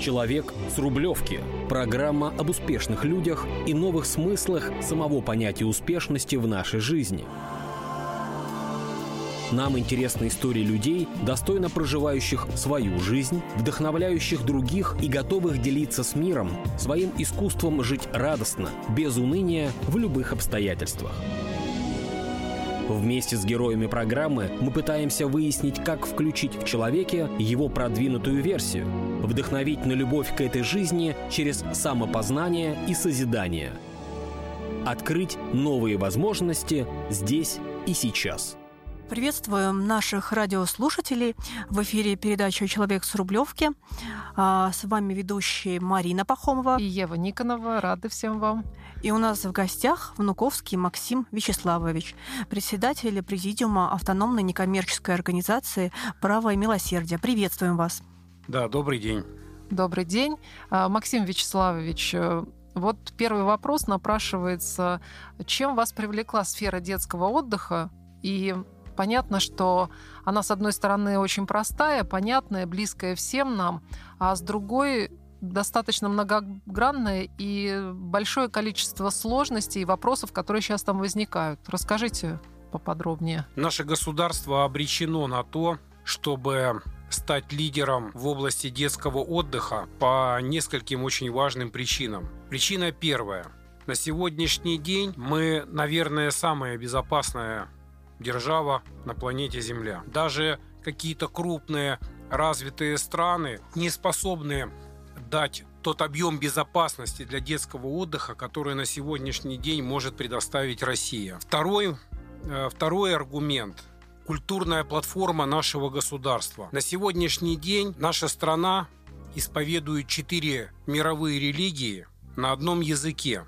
Человек с Рублевки. Программа об успешных людях и новых смыслах самого понятия успешности в нашей жизни. Нам интересны истории людей, достойно проживающих свою жизнь, вдохновляющих других и готовых делиться с миром своим искусством жить радостно, без уныния, в любых обстоятельствах. Вместе с героями программы мы пытаемся выяснить, как включить в человеке его продвинутую версию, вдохновить на любовь к этой жизни через самопознание и созидание. Открыть новые возможности здесь и сейчас. Приветствуем наших радиослушателей. В эфире передача «Человек с Рублевки». А, с вами ведущие Марина Пахомова и Ева Никонова. Рады всем вам. И у нас в гостях Внуковский Максим Вячеславович, председатель Президиума автономной некоммерческой организации «Право и милосердие». Приветствуем вас. Да, добрый день. Добрый день. А, Максим Вячеславович, э, вот первый вопрос напрашивается. Чем вас привлекла сфера детского отдыха и понятно, что она, с одной стороны, очень простая, понятная, близкая всем нам, а с другой достаточно многогранная и большое количество сложностей и вопросов, которые сейчас там возникают. Расскажите поподробнее. Наше государство обречено на то, чтобы стать лидером в области детского отдыха по нескольким очень важным причинам. Причина первая. На сегодняшний день мы, наверное, самая безопасная держава на планете Земля. Даже какие-то крупные развитые страны не способны дать тот объем безопасности для детского отдыха, который на сегодняшний день может предоставить Россия. Второй, э, второй аргумент – культурная платформа нашего государства. На сегодняшний день наша страна исповедует четыре мировые религии на одном языке.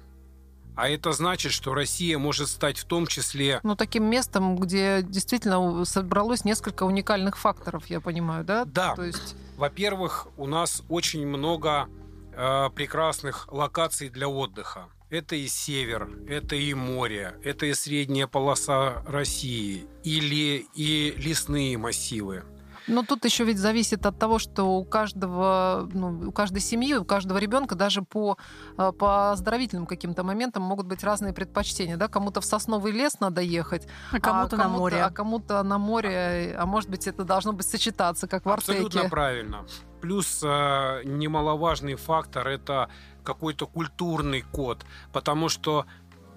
А это значит, что Россия может стать в том числе... Ну, таким местом, где действительно собралось несколько уникальных факторов, я понимаю, да? Да. То есть... Во-первых, у нас очень много э, прекрасных локаций для отдыха. Это и север, это и море, это и средняя полоса России, или и лесные массивы. Но тут еще ведь зависит от того, что у каждого, ну, у каждой семьи, у каждого ребенка даже по, э, по оздоровительным каким-то моментам могут быть разные предпочтения. Да? Кому-то в сосновый лес надо ехать, а кому-то, а кому на море. А кому-то на море, а может быть, это должно быть сочетаться, как в Артеке. Абсолютно правильно. Плюс э, немаловажный фактор – это какой-то культурный код, потому что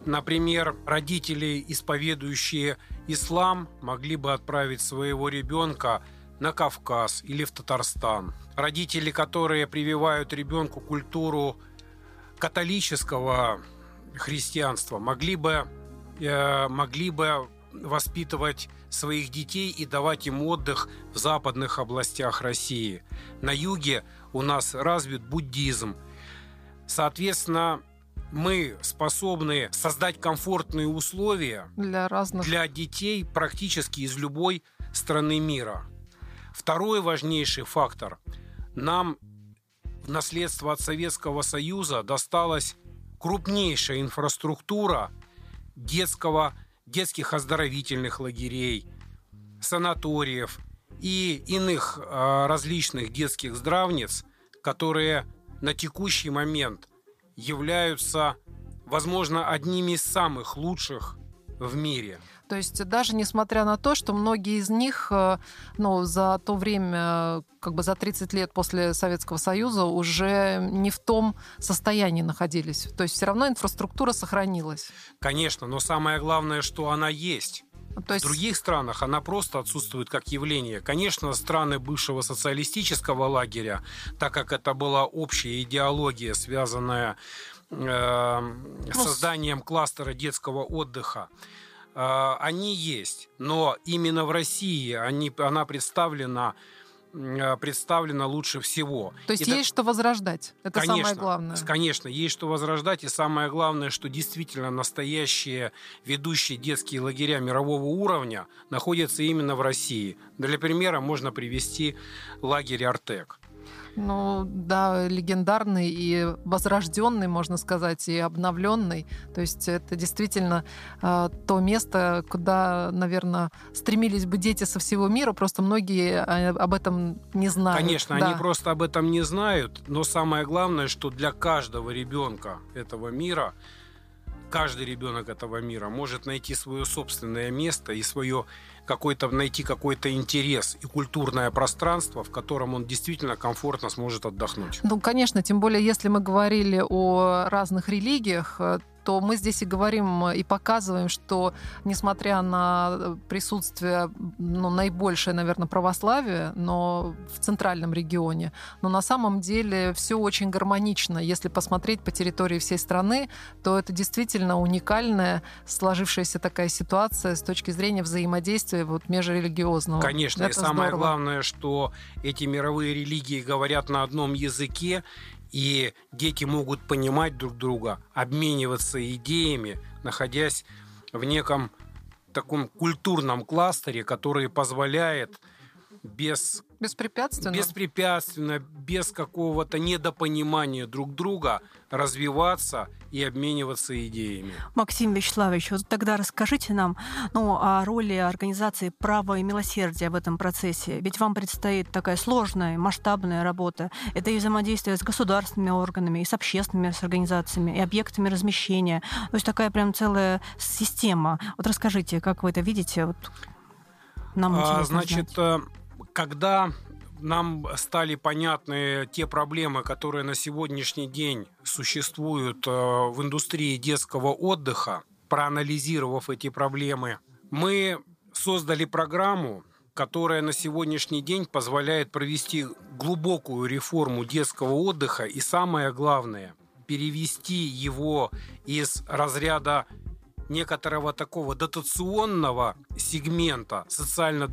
Например, родители, исповедующие ислам, могли бы отправить своего ребенка на Кавказ или в Татарстан. Родители, которые прививают ребенку культуру католического христианства, могли бы, э, могли бы воспитывать своих детей и давать им отдых в западных областях России. На юге у нас развит буддизм. Соответственно, мы способны создать комфортные условия для разных для детей практически из любой страны мира. Второй важнейший фактор. Нам в наследство от Советского Союза досталась крупнейшая инфраструктура детского, детских оздоровительных лагерей, санаториев и иных э, различных детских здравниц, которые на текущий момент являются, возможно, одними из самых лучших в мире. То есть даже несмотря на то, что многие из них э, ну, за то время, как бы за 30 лет после Советского Союза уже не в том состоянии находились. То есть все равно инфраструктура сохранилась. Конечно, но самое главное, что она есть. То есть... В других странах она просто отсутствует как явление. Конечно, страны бывшего социалистического лагеря, так как это была общая идеология, связанная э, с созданием кластера детского отдыха, э, они есть. Но именно в России они, она представлена представлена лучше всего. То есть и есть что возрождать. Это конечно, самое главное. Конечно, есть что возрождать. И самое главное, что действительно настоящие ведущие детские лагеря мирового уровня находятся именно в России. Для примера можно привести лагерь Артек. Ну, да, легендарный и возрожденный, можно сказать, и обновленный. То есть это действительно э, то место, куда, наверное, стремились бы дети со всего мира, просто многие а, об этом не знают. Конечно, да. они просто об этом не знают, но самое главное, что для каждого ребенка этого мира каждый ребенок этого мира может найти свое собственное место и свое какой-то найти какой-то интерес и культурное пространство, в котором он действительно комфортно сможет отдохнуть. Ну, конечно, тем более, если мы говорили о разных религиях, э, то мы здесь и говорим и показываем, что несмотря на присутствие ну, наибольшее, наверное, православие, но в центральном регионе, но на самом деле все очень гармонично. Если посмотреть по территории всей страны, то это действительно уникальная сложившаяся такая ситуация с точки зрения взаимодействия вот межрелигиозного. Конечно, это и самое здорово. главное, что эти мировые религии говорят на одном языке, и дети могут понимать друг друга, обмениваться идеями, находясь в неком таком культурном кластере, который позволяет без Беспрепятственно? Беспрепятственно, без какого-то недопонимания друг друга развиваться и обмениваться идеями. Максим Вячеславович, вот тогда расскажите нам ну, о роли организации «Право и милосердие» в этом процессе. Ведь вам предстоит такая сложная, масштабная работа. Это и взаимодействие с государственными органами, и с общественными с организациями, и объектами размещения. То есть такая прям целая система. Вот расскажите, как вы это видите? Вот нам а, значит, знать. Когда нам стали понятны те проблемы, которые на сегодняшний день существуют э, в индустрии детского отдыха, проанализировав эти проблемы, мы создали программу, которая на сегодняшний день позволяет провести глубокую реформу детского отдыха и самое главное перевести его из разряда некоторого такого дотационного сегмента, социально,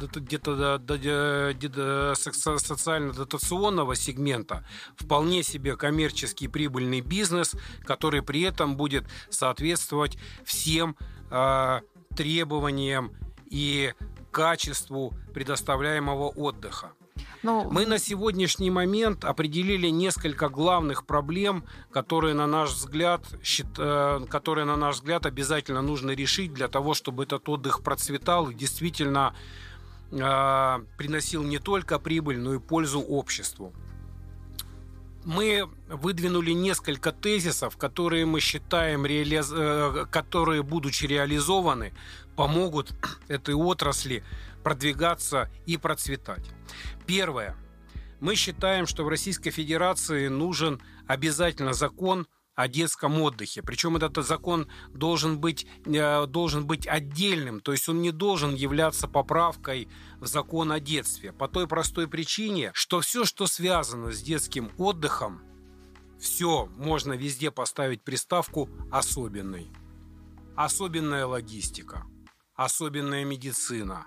социально-дотационного сегмента, вполне себе коммерческий прибыльный бизнес, который при этом будет соответствовать всем э, требованиям и качеству предоставляемого отдыха. Ну, Мы на сегодняшний момент определили несколько главных проблем, которые на наш взгляд, э, которые на наш взгляд обязательно нужно решить для того, чтобы этот отдых процветал и действительно э, приносил не только прибыль, но и пользу обществу. Мы выдвинули несколько тезисов, которые мы считаем, реали... Э, которые, будучи реализованы, помогут этой отрасли продвигаться и процветать. Первое. Мы считаем, что в Российской Федерации нужен обязательно закон о детском отдыхе. Причем этот закон должен быть, э, должен быть отдельным, то есть он не должен являться поправкой в закон о детстве. По той простой причине, что все, что связано с детским отдыхом, все можно везде поставить приставку «особенный». Особенная логистика, особенная медицина,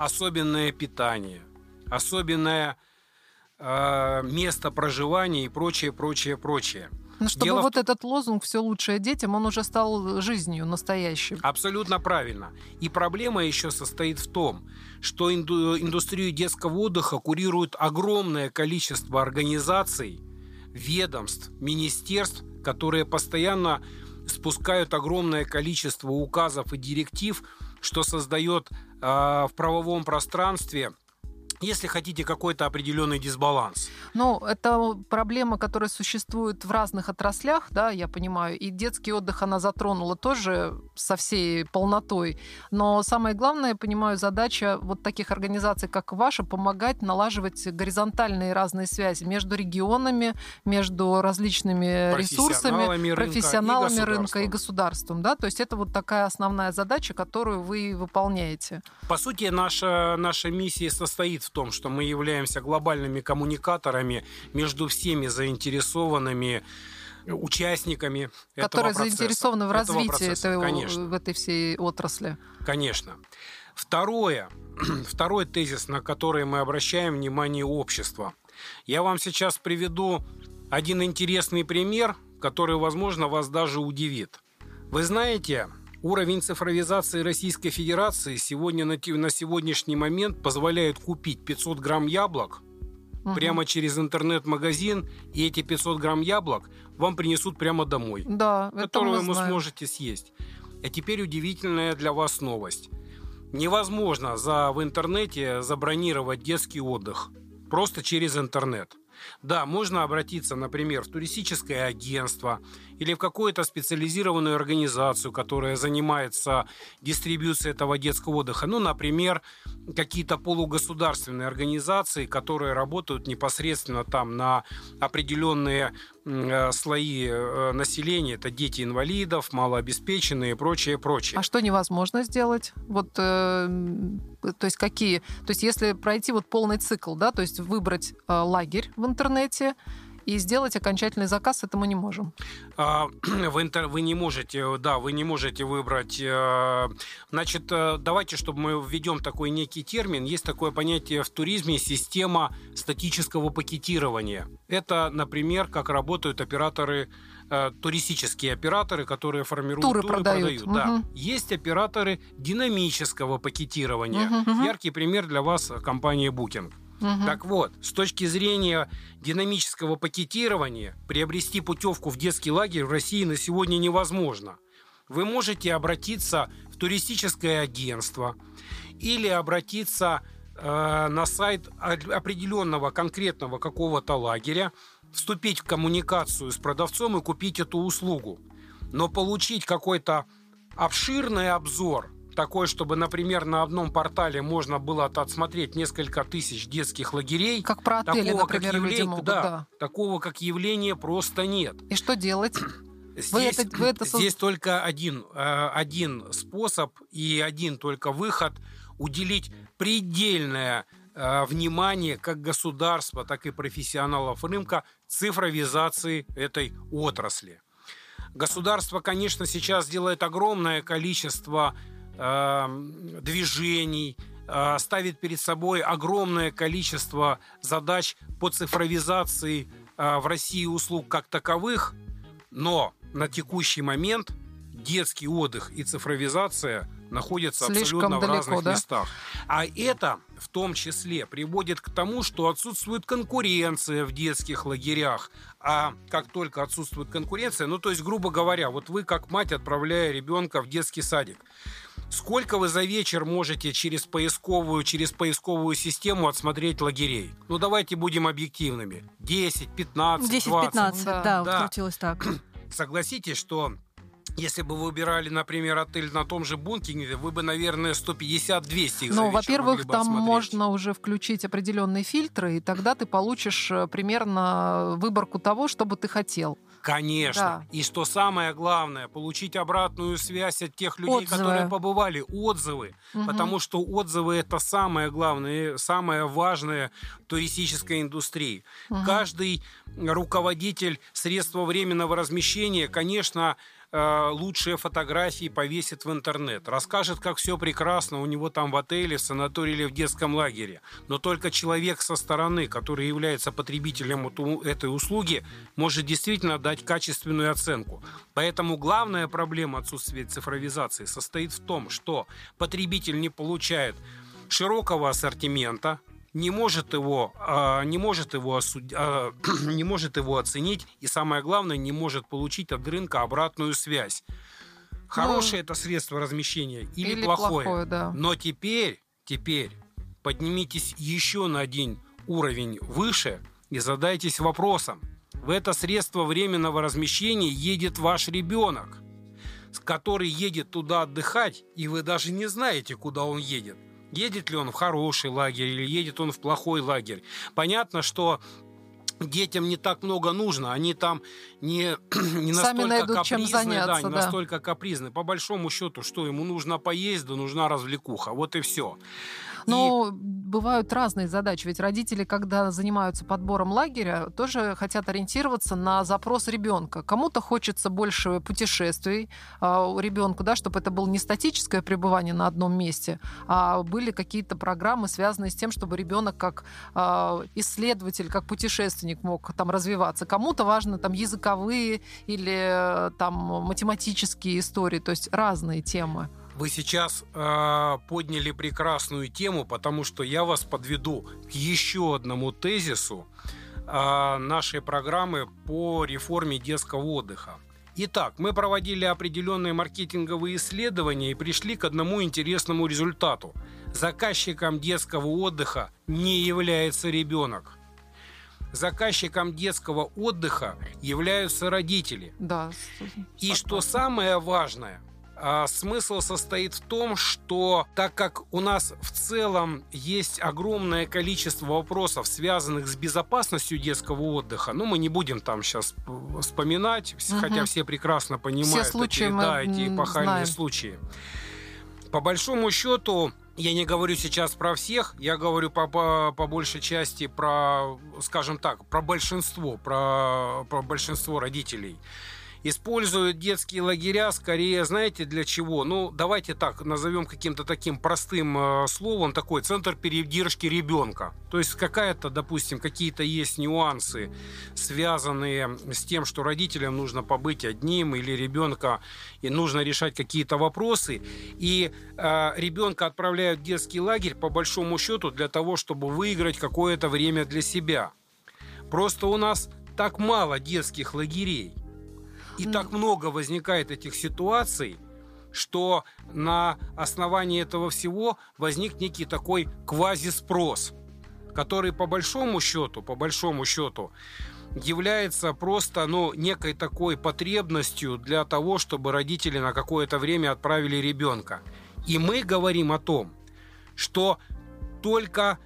особенное питание, особенное э, место проживания и прочее, прочее, прочее. Ну, чтобы Дело вот в... этот лозунг «все лучшее детям», он уже стал жизнью настоящим. Абсолютно правильно. И проблема еще состоит в том, что инду... индустрию детского отдыха курирует огромное количество организаций, ведомств, министерств, которые постоянно спускают огромное количество указов и директив, что создает в правовом пространстве если хотите, какой-то определенный дисбаланс. Ну, это проблема, которая существует в разных отраслях, да, я понимаю. И детский отдых она затронула тоже со всей полнотой. Но самое главное, я понимаю, задача вот таких организаций, как ваша, помогать налаживать горизонтальные разные связи между регионами, между различными ресурсами, рынка профессионалами и рынка и государством. Да? То есть это вот такая основная задача, которую вы выполняете. По сути, наша, наша миссия состоит в в том, что мы являемся глобальными коммуникаторами между всеми заинтересованными участниками которые этого заинтересованы в развитии процесса. Этого, Конечно. в этой всей отрасли. Конечно. Второе, второй тезис, на который мы обращаем внимание общества. Я вам сейчас приведу один интересный пример, который, возможно, вас даже удивит. Вы знаете, Уровень цифровизации Российской Федерации сегодня на, на сегодняшний момент позволяет купить 500 грамм яблок угу. прямо через интернет-магазин, и эти 500 грамм яблок вам принесут прямо домой, да, которые вы сможете съесть. А теперь удивительная для вас новость. Невозможно за, в интернете забронировать детский отдых просто через интернет. Да, можно обратиться, например, в туристическое агентство или в какую-то специализированную организацию, которая занимается дистрибьюцией этого детского отдыха. Ну, например, какие-то полугосударственные организации, которые работают непосредственно там на определенные э, слои э, населения. Это дети инвалидов, малообеспеченные и прочее, прочее. А что невозможно сделать? Вот, э, то есть какие? То есть если пройти вот полный цикл, да, то есть выбрать э, лагерь в интернете, и сделать окончательный заказ это мы не можем. А, вы, интер, вы не можете, да, вы не можете выбрать. Э, значит, э, давайте, чтобы мы введем такой некий термин. Есть такое понятие в туризме система статического пакетирования. Это, например, как работают операторы э, туристические операторы, которые формируют туры, туры продают. продают да. Есть операторы динамического пакетирования. Угу, Яркий пример для вас компания Booking. Угу. Так вот, с точки зрения динамического пакетирования, приобрести путевку в детский лагерь в России на сегодня невозможно. Вы можете обратиться в туристическое агентство или обратиться э, на сайт определенного конкретного какого-то лагеря, вступить в коммуникацию с продавцом и купить эту услугу. Но получить какой-то обширный обзор такой, чтобы, например, на одном портале можно было отсмотреть несколько тысяч детских лагерей. Как про отели, такого, например, как явление, могут, да, да. Такого как явления просто нет. И что делать? Здесь, вы это, вы это... здесь только один, э, один способ и один только выход уделить предельное э, внимание как государства, так и профессионалов рынка цифровизации этой отрасли. Государство, конечно, сейчас делает огромное количество движений, э, ставит перед собой огромное количество задач по цифровизации э, в России услуг как таковых, но на текущий момент детский отдых и цифровизация находятся Слишком абсолютно далеко, в разных да? местах. А это в том числе приводит к тому, что отсутствует конкуренция в детских лагерях. А как только отсутствует конкуренция, ну то есть, грубо говоря, вот вы как мать, отправляя ребенка в детский садик, Сколько вы за вечер можете через поисковую, через поисковую систему отсмотреть лагерей? Ну, давайте будем объективными. 10, 15, 10, 20. 15, да, да, да. крутилось так. Согласитесь, что если бы вы выбирали, например, отель на том же Бункине, вы бы, наверное, 150-200 их Ну, во-первых, там осмотреть. можно уже включить определенные фильтры, и тогда ты получишь э, примерно выборку того, что бы ты хотел. Конечно. Да. И что самое главное, получить обратную связь от тех людей, отзывы. которые побывали, отзывы. Угу. Потому что отзывы это самое главное, самое важное туристической индустрии. Угу. Каждый руководитель средства временного размещения, конечно, Э, лучшие фотографии повесит в интернет, расскажет, как все прекрасно у него там в отеле, в санатории или в детском лагере. Но только человек со стороны, который является потребителем этой услуги, может действительно дать качественную оценку. Поэтому главная проблема отсутствия цифровизации состоит в том, что потребитель не получает широкого ассортимента, не может его, а, не может его, осуд... А, не может его оценить и, самое главное, не может получить от рынка обратную связь. Хорошее ну, это средство размещения или, или плохое. плохое да. Но теперь, теперь поднимитесь еще на один уровень выше и задайтесь вопросом. В это средство временного размещения едет ваш ребенок, который едет туда отдыхать, и вы даже не знаете, куда он едет едет ли он в хороший лагерь или едет он в плохой лагерь. Понятно, что детям не так много нужно, они там не, не настолько найдут, капризны, заняться, да, не да. настолько капризны. По большому счету, что ему нужно поесть, да нужна развлекуха, вот и все. Но и... бывают разные задачи. Ведь родители, когда занимаются подбором лагеря, тоже хотят ориентироваться на запрос ребенка. Кому-то хочется больше путешествий а, у ребенка, да, чтобы это было не статическое пребывание на одном месте, а были какие-то программы, связанные с тем, чтобы ребенок как а, исследователь, как путешественник мог там развиваться. Кому-то важно там языковые или там математические истории, то есть разные темы. Вы сейчас э, подняли прекрасную тему, потому что я вас подведу к еще одному тезису э, нашей программы по реформе детского отдыха. Итак, мы проводили определенные маркетинговые исследования и пришли к одному интересному результату. Заказчиком детского отдыха не является ребенок. Заказчиком детского отдыха являются родители. Да. И что самое важное, а, смысл состоит в том, что так как у нас в целом есть огромное количество вопросов, связанных с безопасностью детского отдыха, ну, мы не будем там сейчас вспоминать, угу. хотя все прекрасно понимают все случаи эти, да, эти эпохальные знаем. случаи. По большому счету, я не говорю сейчас про всех, я говорю по, по, по большей части про, скажем так, про большинство, про, про большинство родителей используют детские лагеря скорее, знаете, для чего? Ну, давайте так, назовем каким-то таким простым э, словом, такой центр передержки ребенка. То есть какая-то, допустим, какие-то есть нюансы, связанные с тем, что родителям нужно побыть одним или ребенка, и нужно решать какие-то вопросы. И э, ребенка отправляют в детский лагерь по большому счету для того, чтобы выиграть какое-то время для себя. Просто у нас так мало детских лагерей. И так много возникает этих ситуаций, что на основании этого всего возник некий такой квазиспрос, который по большому счету, по большому счету, является просто ну, некой такой потребностью для того, чтобы родители на какое-то время отправили ребенка. И мы говорим о том, что только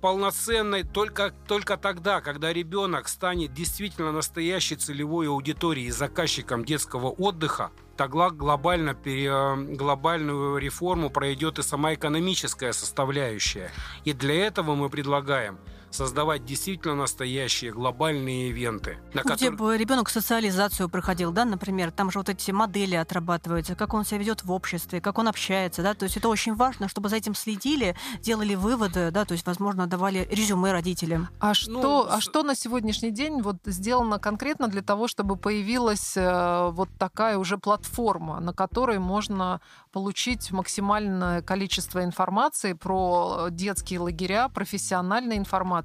полноценной только, только тогда, когда ребенок станет действительно настоящей целевой аудиторией и заказчиком детского отдыха, тогда глобально, глобальную реформу пройдет и сама экономическая составляющая. И для этого мы предлагаем – создавать действительно настоящие глобальные ивенты. На ну, Где бы ребенок социализацию проходил, да, например, там же вот эти модели отрабатываются, как он себя ведет в обществе, как он общается, да, то есть это очень важно, чтобы за этим следили, делали выводы, да, то есть, возможно, давали резюме родителям. А ну, что, ну, а что на сегодняшний день вот сделано конкретно для того, чтобы появилась э, вот такая уже платформа, на которой можно получить максимальное количество информации про детские лагеря, профессиональной информации,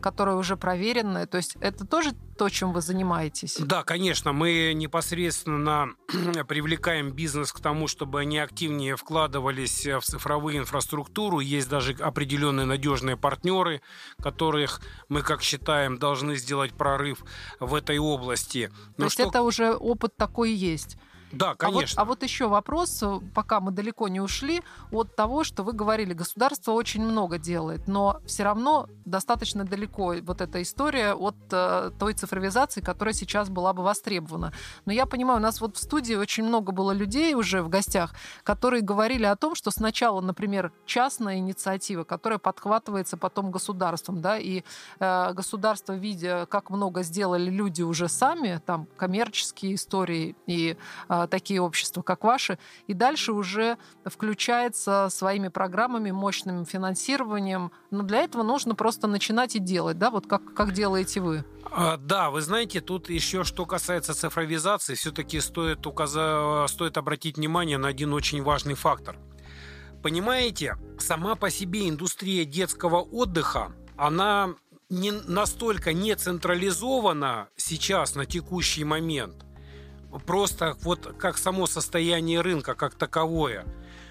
которая уже проверенная. То есть это тоже то, чем вы занимаетесь? Да, конечно. Мы непосредственно привлекаем бизнес к тому, чтобы они активнее вкладывались в цифровую инфраструктуру. Есть даже определенные надежные партнеры, которых мы, как считаем, должны сделать прорыв в этой области. Но То есть что... это уже опыт такой есть? Да, конечно. А вот, а вот еще вопрос, э, пока мы далеко не ушли, от того, что вы говорили, государство очень много делает, но все равно достаточно далеко вот эта история от э, той цифровизации, которая сейчас была бы востребована. Но я понимаю, у нас вот в студии очень много было людей уже в гостях, которые говорили о том, что сначала, например, частная инициатива, которая подхватывается потом государством, да, и э, государство, видя, как много сделали люди уже сами, там коммерческие истории и э, такие общества, как ваши, и дальше уже включается своими программами, мощным финансированием. Но для этого нужно просто начинать и делать, да, вот как, как делаете вы. А, да, вы знаете, тут еще что касается цифровизации, все-таки стоит, указа... стоит обратить внимание на один очень важный фактор. Понимаете, сама по себе индустрия детского отдыха, она не настолько не централизована сейчас на текущий момент, просто вот как само состояние рынка как таковое,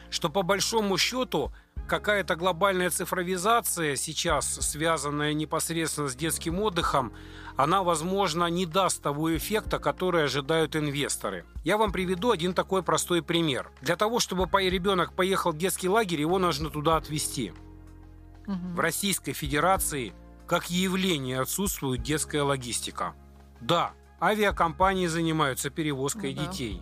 что по большому счету какая-то глобальная цифровизация сейчас, связанная непосредственно с детским отдыхом, она, возможно, не даст того эффекта, который ожидают инвесторы. Я вам приведу один такой простой пример. Для того, чтобы ребенок поехал в детский лагерь, его нужно туда отвезти. Угу. В Российской Федерации как явление отсутствует детская логистика. Да, Авиакомпании занимаются перевозкой ну, да. детей.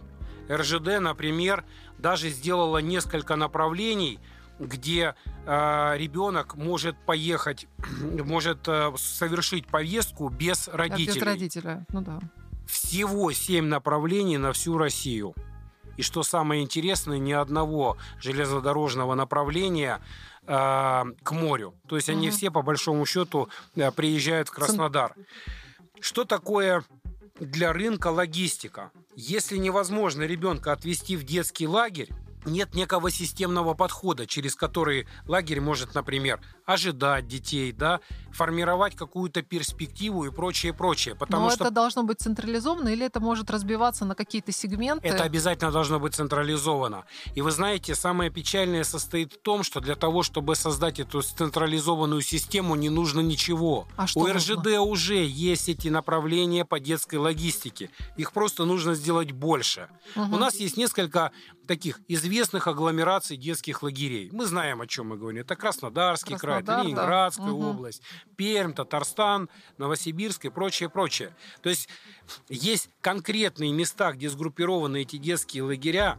РЖД, например, даже сделала несколько направлений, где э, ребенок может поехать, может э, совершить поездку без родителей. Без родителя, ну да. Всего семь направлений на всю Россию. И что самое интересное, ни одного железнодорожного направления э, к морю. То есть угу. они все, по большому счету, э, приезжают в Краснодар. Что такое для рынка логистика. Если невозможно ребенка отвезти в детский лагерь, нет некого системного подхода, через который лагерь может, например, ожидать детей, да, формировать какую-то перспективу и прочее, прочее. Потому Но что это должно быть централизовано или это может разбиваться на какие-то сегменты? Это обязательно должно быть централизовано. И вы знаете, самое печальное состоит в том, что для того, чтобы создать эту централизованную систему, не нужно ничего. А что У РЖД нужно? уже есть эти направления по детской логистике. Их просто нужно сделать больше. Угу. У нас есть несколько таких известных агломераций детских лагерей. Мы знаем, о чем мы говорим. Это Краснодарский Краснодар, край, Ленинградская да. область, Пермь, Татарстан, Новосибирск и прочее, прочее. То есть есть конкретные места, где сгруппированы эти детские лагеря,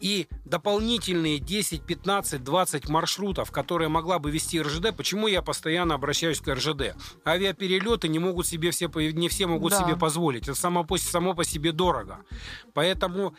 и дополнительные 10, 15, 20 маршрутов, которые могла бы вести РЖД, почему я постоянно обращаюсь к РЖД? Авиаперелеты не могут себе все, не все могут да. себе позволить. Это само по, само по себе дорого. Поэтому,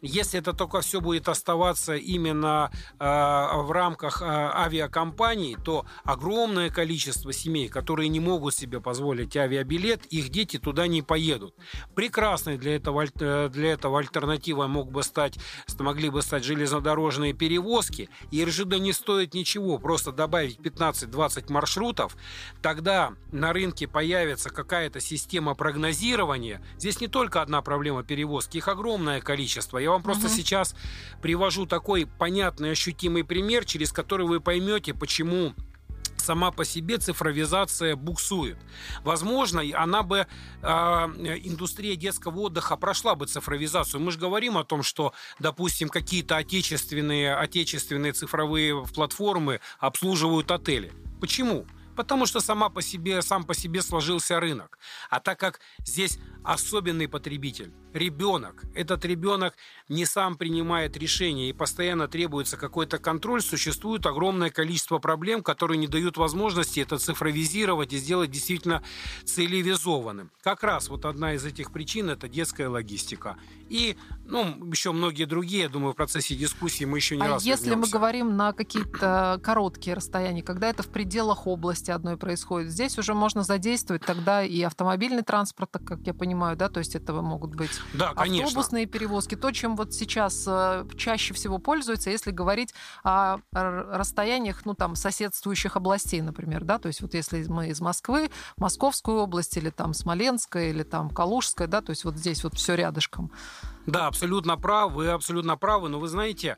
если это только все будет оставаться именно э, в рамках э, авиакомпаний, то огромное количество семей, которые не могут себе позволить авиабилет, их дети туда не поедут. Прекрасной для этого, э, для этого альтернативой мог бы стать, могли могли бы стать железнодорожные перевозки, и РЖД не стоит ничего, просто добавить 15-20 маршрутов, тогда на рынке появится какая-то система прогнозирования. Здесь не только одна проблема перевозки, их огромное количество. Я вам просто угу. сейчас привожу такой понятный, ощутимый пример, через который вы поймете, почему сама по себе цифровизация буксует. Возможно, она бы, э, индустрия детского отдыха прошла бы цифровизацию. Мы же говорим о том, что, допустим, какие-то отечественные, отечественные цифровые платформы обслуживают отели. Почему? Потому что сама по себе, сам по себе сложился рынок. А так как здесь особенный потребитель, ребенок. Этот ребенок не сам принимает решения и постоянно требуется какой-то контроль. Существует огромное количество проблем, которые не дают возможности это цифровизировать и сделать действительно цивилизованным. Как раз вот одна из этих причин – это детская логистика. И ну, еще многие другие, я думаю, в процессе дискуссии мы еще не а раз если вернемся. мы говорим на какие-то короткие расстояния, когда это в пределах области одной происходит, здесь уже можно задействовать тогда и автомобильный транспорт, как я понимаю, да, то есть это могут быть да, конечно. автобусные перевозки, то, чем вот сейчас э, чаще всего пользуются, если говорить о расстояниях, ну, там, соседствующих областей, например, да, то есть вот если мы из Москвы, Московскую область или там Смоленская или там Калужская, да, то есть вот здесь вот все рядышком. Да, абсолютно прав, вы абсолютно правы, но вы знаете,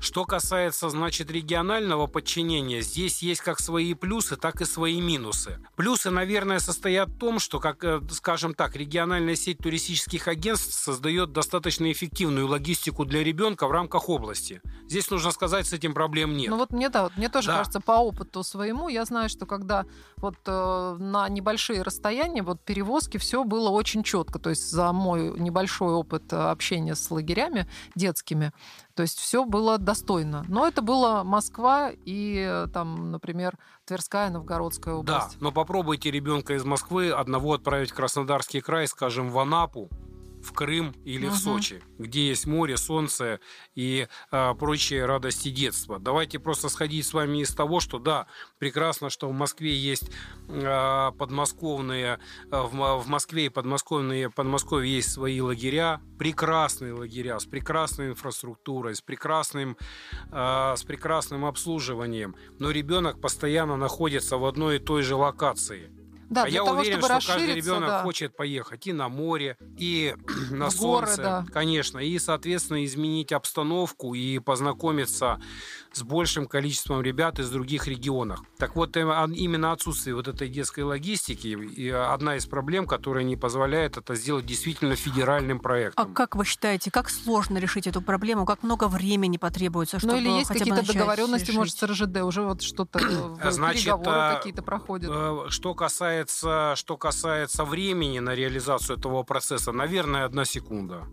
что касается, значит, регионального подчинения, здесь есть как свои плюсы, так и свои минусы. Плюсы, наверное, состоят в том, что, как, э, скажем так, региональная сеть туристических агентств создает достаточно эффективную логистику для ребенка в рамках области. Здесь нужно сказать, с этим проблем нет. Ну вот мне да, вот мне тоже да. кажется по опыту своему, я знаю, что когда вот э, на небольшие расстояния вот перевозки все было очень четко, то есть за мой небольшой опыт общения с лагерями детскими, то есть все было достойно. Но это была Москва и, там, например, Тверская, Новгородская область. Да, но попробуйте ребенка из Москвы одного отправить в Краснодарский край, скажем, в Анапу, в Крым или угу. в Сочи, где есть море, солнце и э, прочие радости детства. Давайте просто сходить с вами из того, что да, прекрасно, что в Москве есть э, подмосковные, э, в, в Москве и подмосковные, Подмосковье есть свои лагеря, прекрасные лагеря с прекрасной инфраструктурой, с прекрасным, э, с прекрасным обслуживанием, но ребенок постоянно находится в одной и той же локации. Да, а я того, уверен, что каждый ребенок да. хочет поехать и на море, и на в солнце, горы, да. конечно, и, соответственно, изменить обстановку и познакомиться с большим количеством ребят из других регионов. Так вот, э, именно отсутствие вот этой детской логистики и одна из проблем, которая не позволяет это сделать действительно федеральным проектом. А как вы считаете, как сложно решить эту проблему? Как много времени потребуется, чтобы Ну или есть какие-то договоренности, решить? может, с РЖД уже вот что-то, э, Значит, переговоры какие-то проходят? Э, что касается, что касается времени на реализацию этого процесса, наверное, одна секунда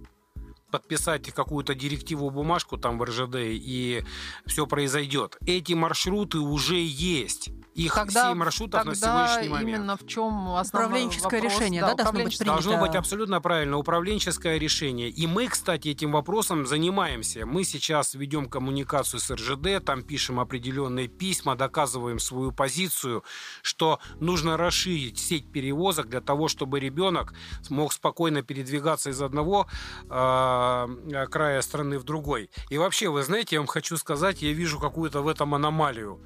подписать какую-то директиву, бумажку там в РЖД, и все произойдет. Эти маршруты уже есть. Их тогда, 7 маршрутов тогда на сегодняшний момент. именно в чем основной Управленческое вопрос, решение, да, да, должно быть принято? Должно быть абсолютно правильно, управленческое решение. И мы, кстати, этим вопросом занимаемся. Мы сейчас ведем коммуникацию с РЖД, там пишем определенные письма, доказываем свою позицию, что нужно расширить сеть перевозок для того, чтобы ребенок мог спокойно передвигаться из одного одного э, края страны в другой. И вообще, вы знаете, я вам хочу сказать, я вижу какую-то в этом аномалию.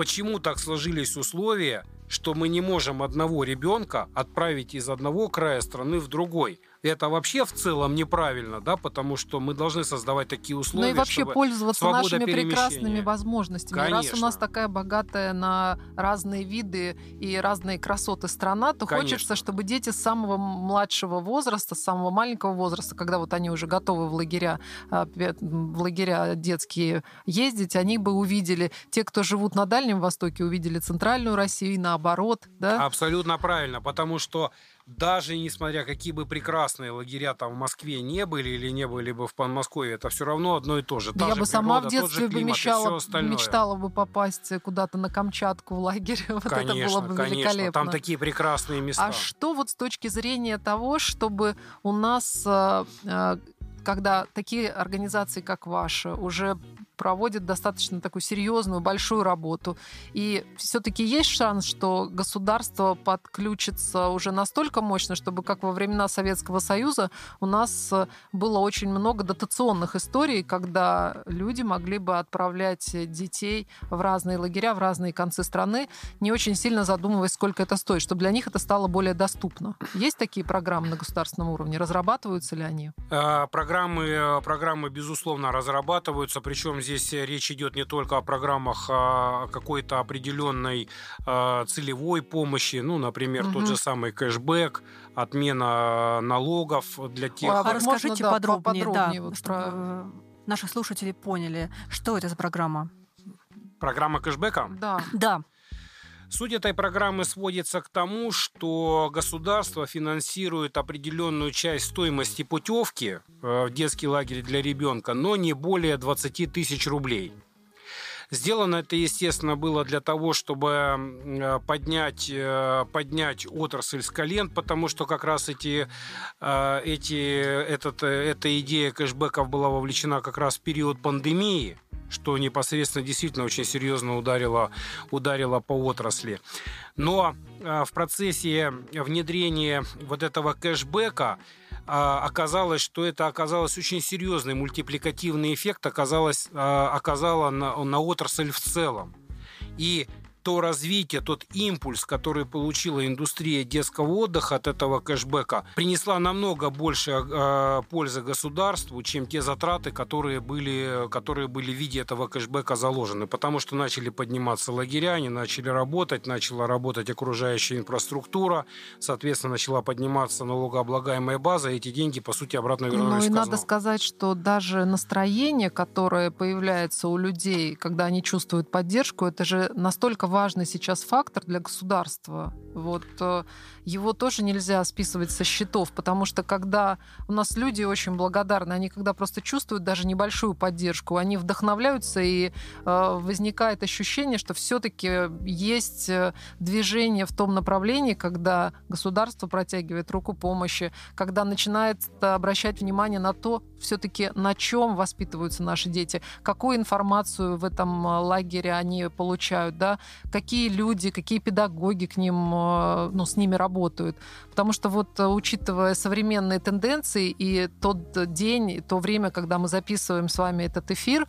Почему так сложились условия, что мы не можем одного ребенка отправить из одного края страны в другой? Это вообще в целом неправильно, да, потому что мы должны создавать такие условия, Ну и вообще пользоваться нашими прекрасными возможностями. Конечно. Раз у нас такая богатая на разные виды и разные красоты страна, то Конечно. хочется, чтобы дети с самого младшего возраста, с самого маленького возраста, когда вот они уже готовы в лагеря, а, в лагеря детские ездить, они бы увидели, те, кто живут на Дальнем Востоке, увидели центральную Россию и наоборот, да? Абсолютно правильно, потому что даже несмотря какие бы прекрасные лагеря там в Москве не были или не были бы в Подмосковье, это все равно одно и то же. Та я же бы сама в природа, тот же детстве климат мечтала, мечтала бы попасть куда-то на Камчатку в лагерь. Вот конечно, это было бы конечно. великолепно. Там такие прекрасные места. А что вот с точки зрения того, чтобы у нас, э, э, когда такие организации, как ваша, уже проводят достаточно такую серьезную, большую работу. И все-таки есть шанс, что государство подключится уже настолько мощно, чтобы, как во времена Советского Союза, у нас э, было очень много дотационных историй, когда люди могли бы отправлять детей в разные лагеря, в разные концы страны, не очень сильно задумываясь, сколько это стоит, чтобы для них это стало более доступно. Есть такие программы на государственном уровне? Разрабатываются ли они? Э, Программы, э, программы, безусловно, разрабатываются, причем здесь речь идет не только о программах а, какой-то определенной а, целевой помощи, ну, например, Мгм. тот же самый кэшбэк, отмена налогов для тех... А А расскажите можно, да, подробнее, поподробнее да, вот чтобы про- э, наши слушатели поняли, что это за программа. Программа кэшбэка? Да. Да, Суть этой программы сводится к тому, что государство финансирует определенную часть стоимости путевки э, в детский лагерь для ребенка, но не более 20 тысяч рублей. Сделано это, естественно, было для того, чтобы э, поднять, э, поднять отрасль с колен, потому что как раз эти, эти, этот, эта идея кэшбэков была вовлечена как раз в период пандемии, что непосредственно действительно очень серьезно ударило, ударило по отрасли. Но э, в процессе внедрения вот этого кэшбэка а, оказалось, что это оказалось очень серьезный мультипликативный эффект оказалось, а, оказало на, на отрасль в целом. И то развитие, тот импульс, который получила индустрия детского отдыха от этого кэшбэка, принесла намного больше э, пользы государству, чем те затраты, которые были, которые были в виде этого кэшбэка заложены. Потому что начали подниматься лагеря, они начали работать, начала работать окружающая инфраструктура, соответственно, начала подниматься налогооблагаемая база, и эти деньги, по сути, обратно вернулись Ну и надо сказать, что даже настроение, которое появляется у людей, когда они чувствуют поддержку, это же настолько важный сейчас фактор для государства. Вот э, его тоже нельзя списывать со счетов, потому что когда у нас люди очень благодарны, они когда просто чувствуют даже небольшую поддержку, они вдохновляются и э, возникает ощущение, что все-таки есть э, движение в том направлении, когда государство протягивает руку помощи, когда начинает обращать внимание на то, все-таки на чем воспитываются наши дети, какую информацию в этом э, лагере они получают, да, какие люди, какие педагоги к ним, э, ну, с ними работают. Потому что вот э, учитывая современные тенденции и тот день, и то время, когда мы записываем с вами этот эфир,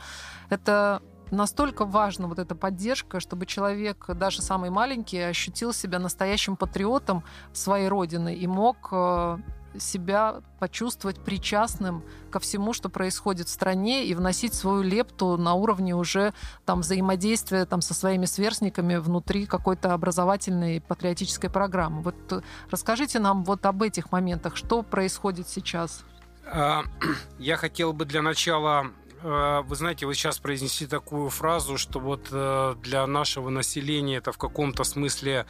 это настолько важна вот эта поддержка, чтобы человек, даже самый маленький, ощутил себя настоящим патриотом своей родины и мог э, себя почувствовать причастным ко всему, что происходит в стране, и вносить свою лепту на уровне уже там, взаимодействия там, со своими сверстниками внутри какой-то образовательной патриотической программы. Вот э, расскажите нам вот об этих моментах, что происходит сейчас. А, Я хотел бы для начала, э, вы знаете, вы сейчас произнесли такую фразу, что вот э, для нашего населения это в каком-то смысле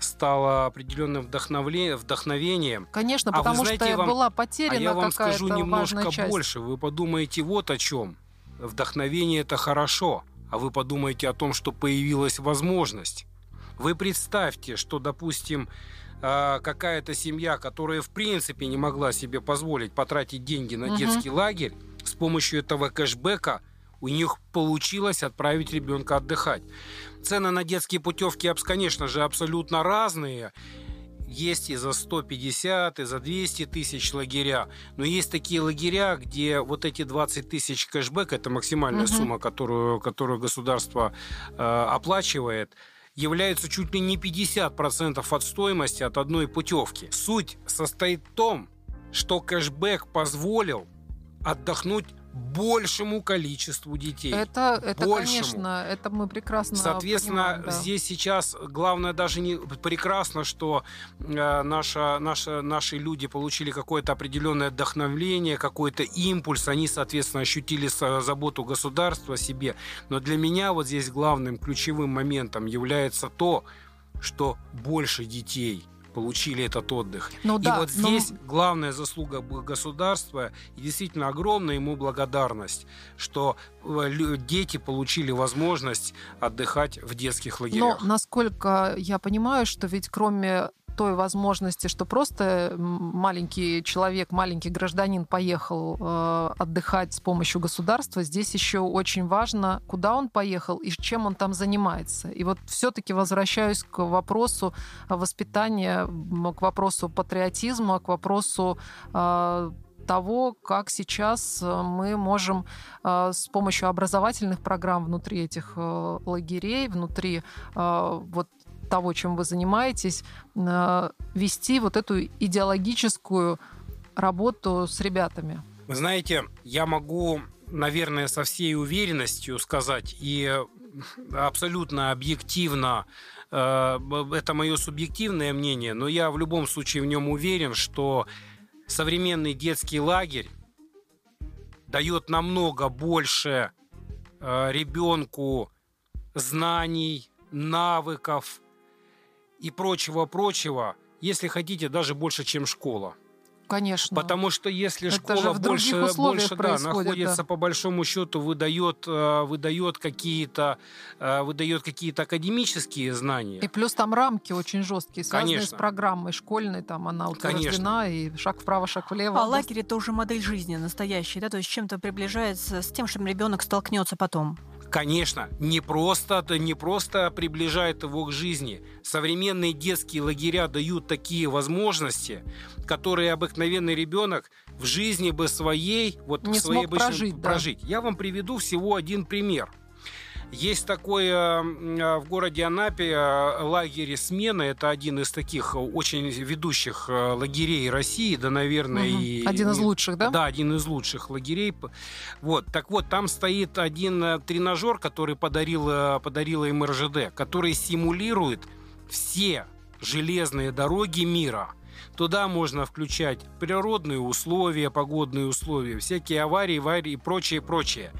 стало определенным вдохновле- вдохновением. Конечно, А потому знаете, что вам- была А потеряна я вам скажу немножко часть. больше. Вы подумаете вот о чем. Вдохновение это хорошо, а вы подумаете о том, что появилась возможность. Вы представьте, что, допустим, а, какая-то семья, которая в принципе не могла себе позволить потратить деньги на Мгм. детский лагерь, с помощью этого кэшбэка у них получилось отправить ребенка отдыхать. Цены на детские путевки, конечно же, абсолютно разные. есть и за 150, и за 200 тысяч лагеря. Но есть такие лагеря, где вот эти 20 тысяч кэшбэк, это максимальная угу. сумма, которую, которую государство э, оплачивает, являются чуть ли не 50% от стоимости от одной путевки. Суть состоит в том, что кэшбэк позволил отдохнуть большему количеству детей. Это, это конечно, это мы прекрасно Соответственно, понимаем, да. здесь сейчас главное даже не прекрасно, что э, наша, наша, наши люди получили какое-то определенное вдохновление, какой-то импульс, они, соответственно, ощутили заботу государства о себе. Но для меня вот здесь главным ключевым моментом является то, что больше детей – получили этот отдых. Ну, и да, вот здесь но... главная заслуга государства и действительно огромная ему благодарность, что э, дети получили возможность отдыхать в детских лагерях. Но насколько я понимаю, что ведь кроме той возможности, что просто маленький человек, маленький гражданин поехал э, отдыхать с помощью государства, здесь еще очень важно, куда он поехал и чем он там занимается. И вот все-таки возвращаюсь к вопросу воспитания, к вопросу патриотизма, к вопросу э, того, как сейчас э, мы можем э, с помощью образовательных программ внутри этих э, лагерей, внутри вот того, чем вы занимаетесь, э, вести вот эту идеологическую работу с ребятами? Вы знаете, я могу, наверное, со всей уверенностью сказать и абсолютно объективно э, это мое субъективное мнение, но я в любом случае в нем уверен, что современный детский лагерь дает намного больше э, ребенку знаний, навыков, и прочего-прочего, если хотите, даже больше, чем школа. Конечно. Потому что если Это школа больше, больше да, находится да. по большому счету, выдает, э, выдает какие-то э, выдает какие-то академические знания. И плюс там рамки очень жесткие, связанные Конечно. с программой школьной, там она утверждена, и шаг вправо, шаг влево. А лагерь это уже модель жизни настоящая, да, то есть чем-то приближается с тем, чем ребенок столкнется потом. Конечно, не просто, не просто приближает его к жизни. Современные детские лагеря дают такие возможности, которые обыкновенный ребенок в жизни бы своей, вот не своей смог прожить, прожить. Да. Я вам приведу всего один пример – есть такое а, в городе Анапе а, лагерь «Смена». Это один из таких очень ведущих лагерей России, да, наверное. Угу. И, один из лучших, да? Да, один из лучших лагерей. Вот, так вот, там стоит один тренажер, который подарил, подарила им РЖД, который симулирует все железные дороги мира – Туда можно включать природные условия, погодные условия, всякие аварии, аварии и прочее, прочее.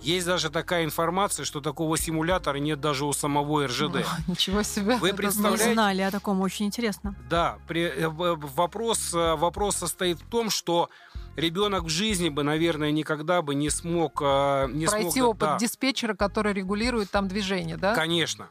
Есть даже такая информация, что такого симулятора нет даже у самого РЖД. О, ничего себе. Вы представляете? Не знали о таком, очень интересно. Да, при, э, вопрос, э, вопрос состоит в том, что ребенок в жизни бы, наверное, никогда бы не смог... Э, не Пройти смог, опыт да. диспетчера, который регулирует там движение, да? Конечно.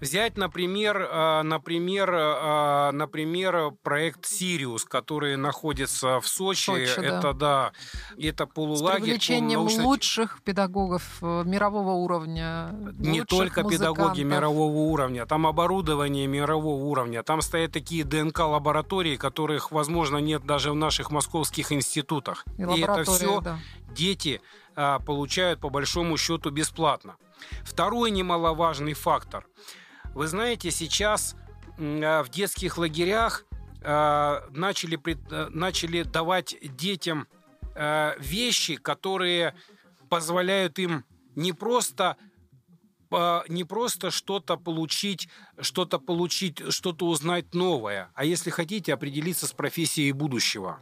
Взять, например, э, например, э, например, проект «Сириус», который находится в Сочи. Сочи это, да. да, это полулагерь. С привлечением научно... лучших педагогов э, мирового уровня. Не только педагоги мирового уровня, там оборудование мирового уровня. Там стоят такие ДНК-лаборатории, которых, возможно, нет даже в наших московских институтах. И, И это все да. дети получают по большому счету бесплатно. Второй немаловажный фактор – вы знаете, сейчас а, в детских лагерях а, начали, э, начали давать детям а, вещи, которые позволяют им не просто не просто что-то получить, что-то получить, что-то узнать новое, а если хотите, определиться с профессией будущего.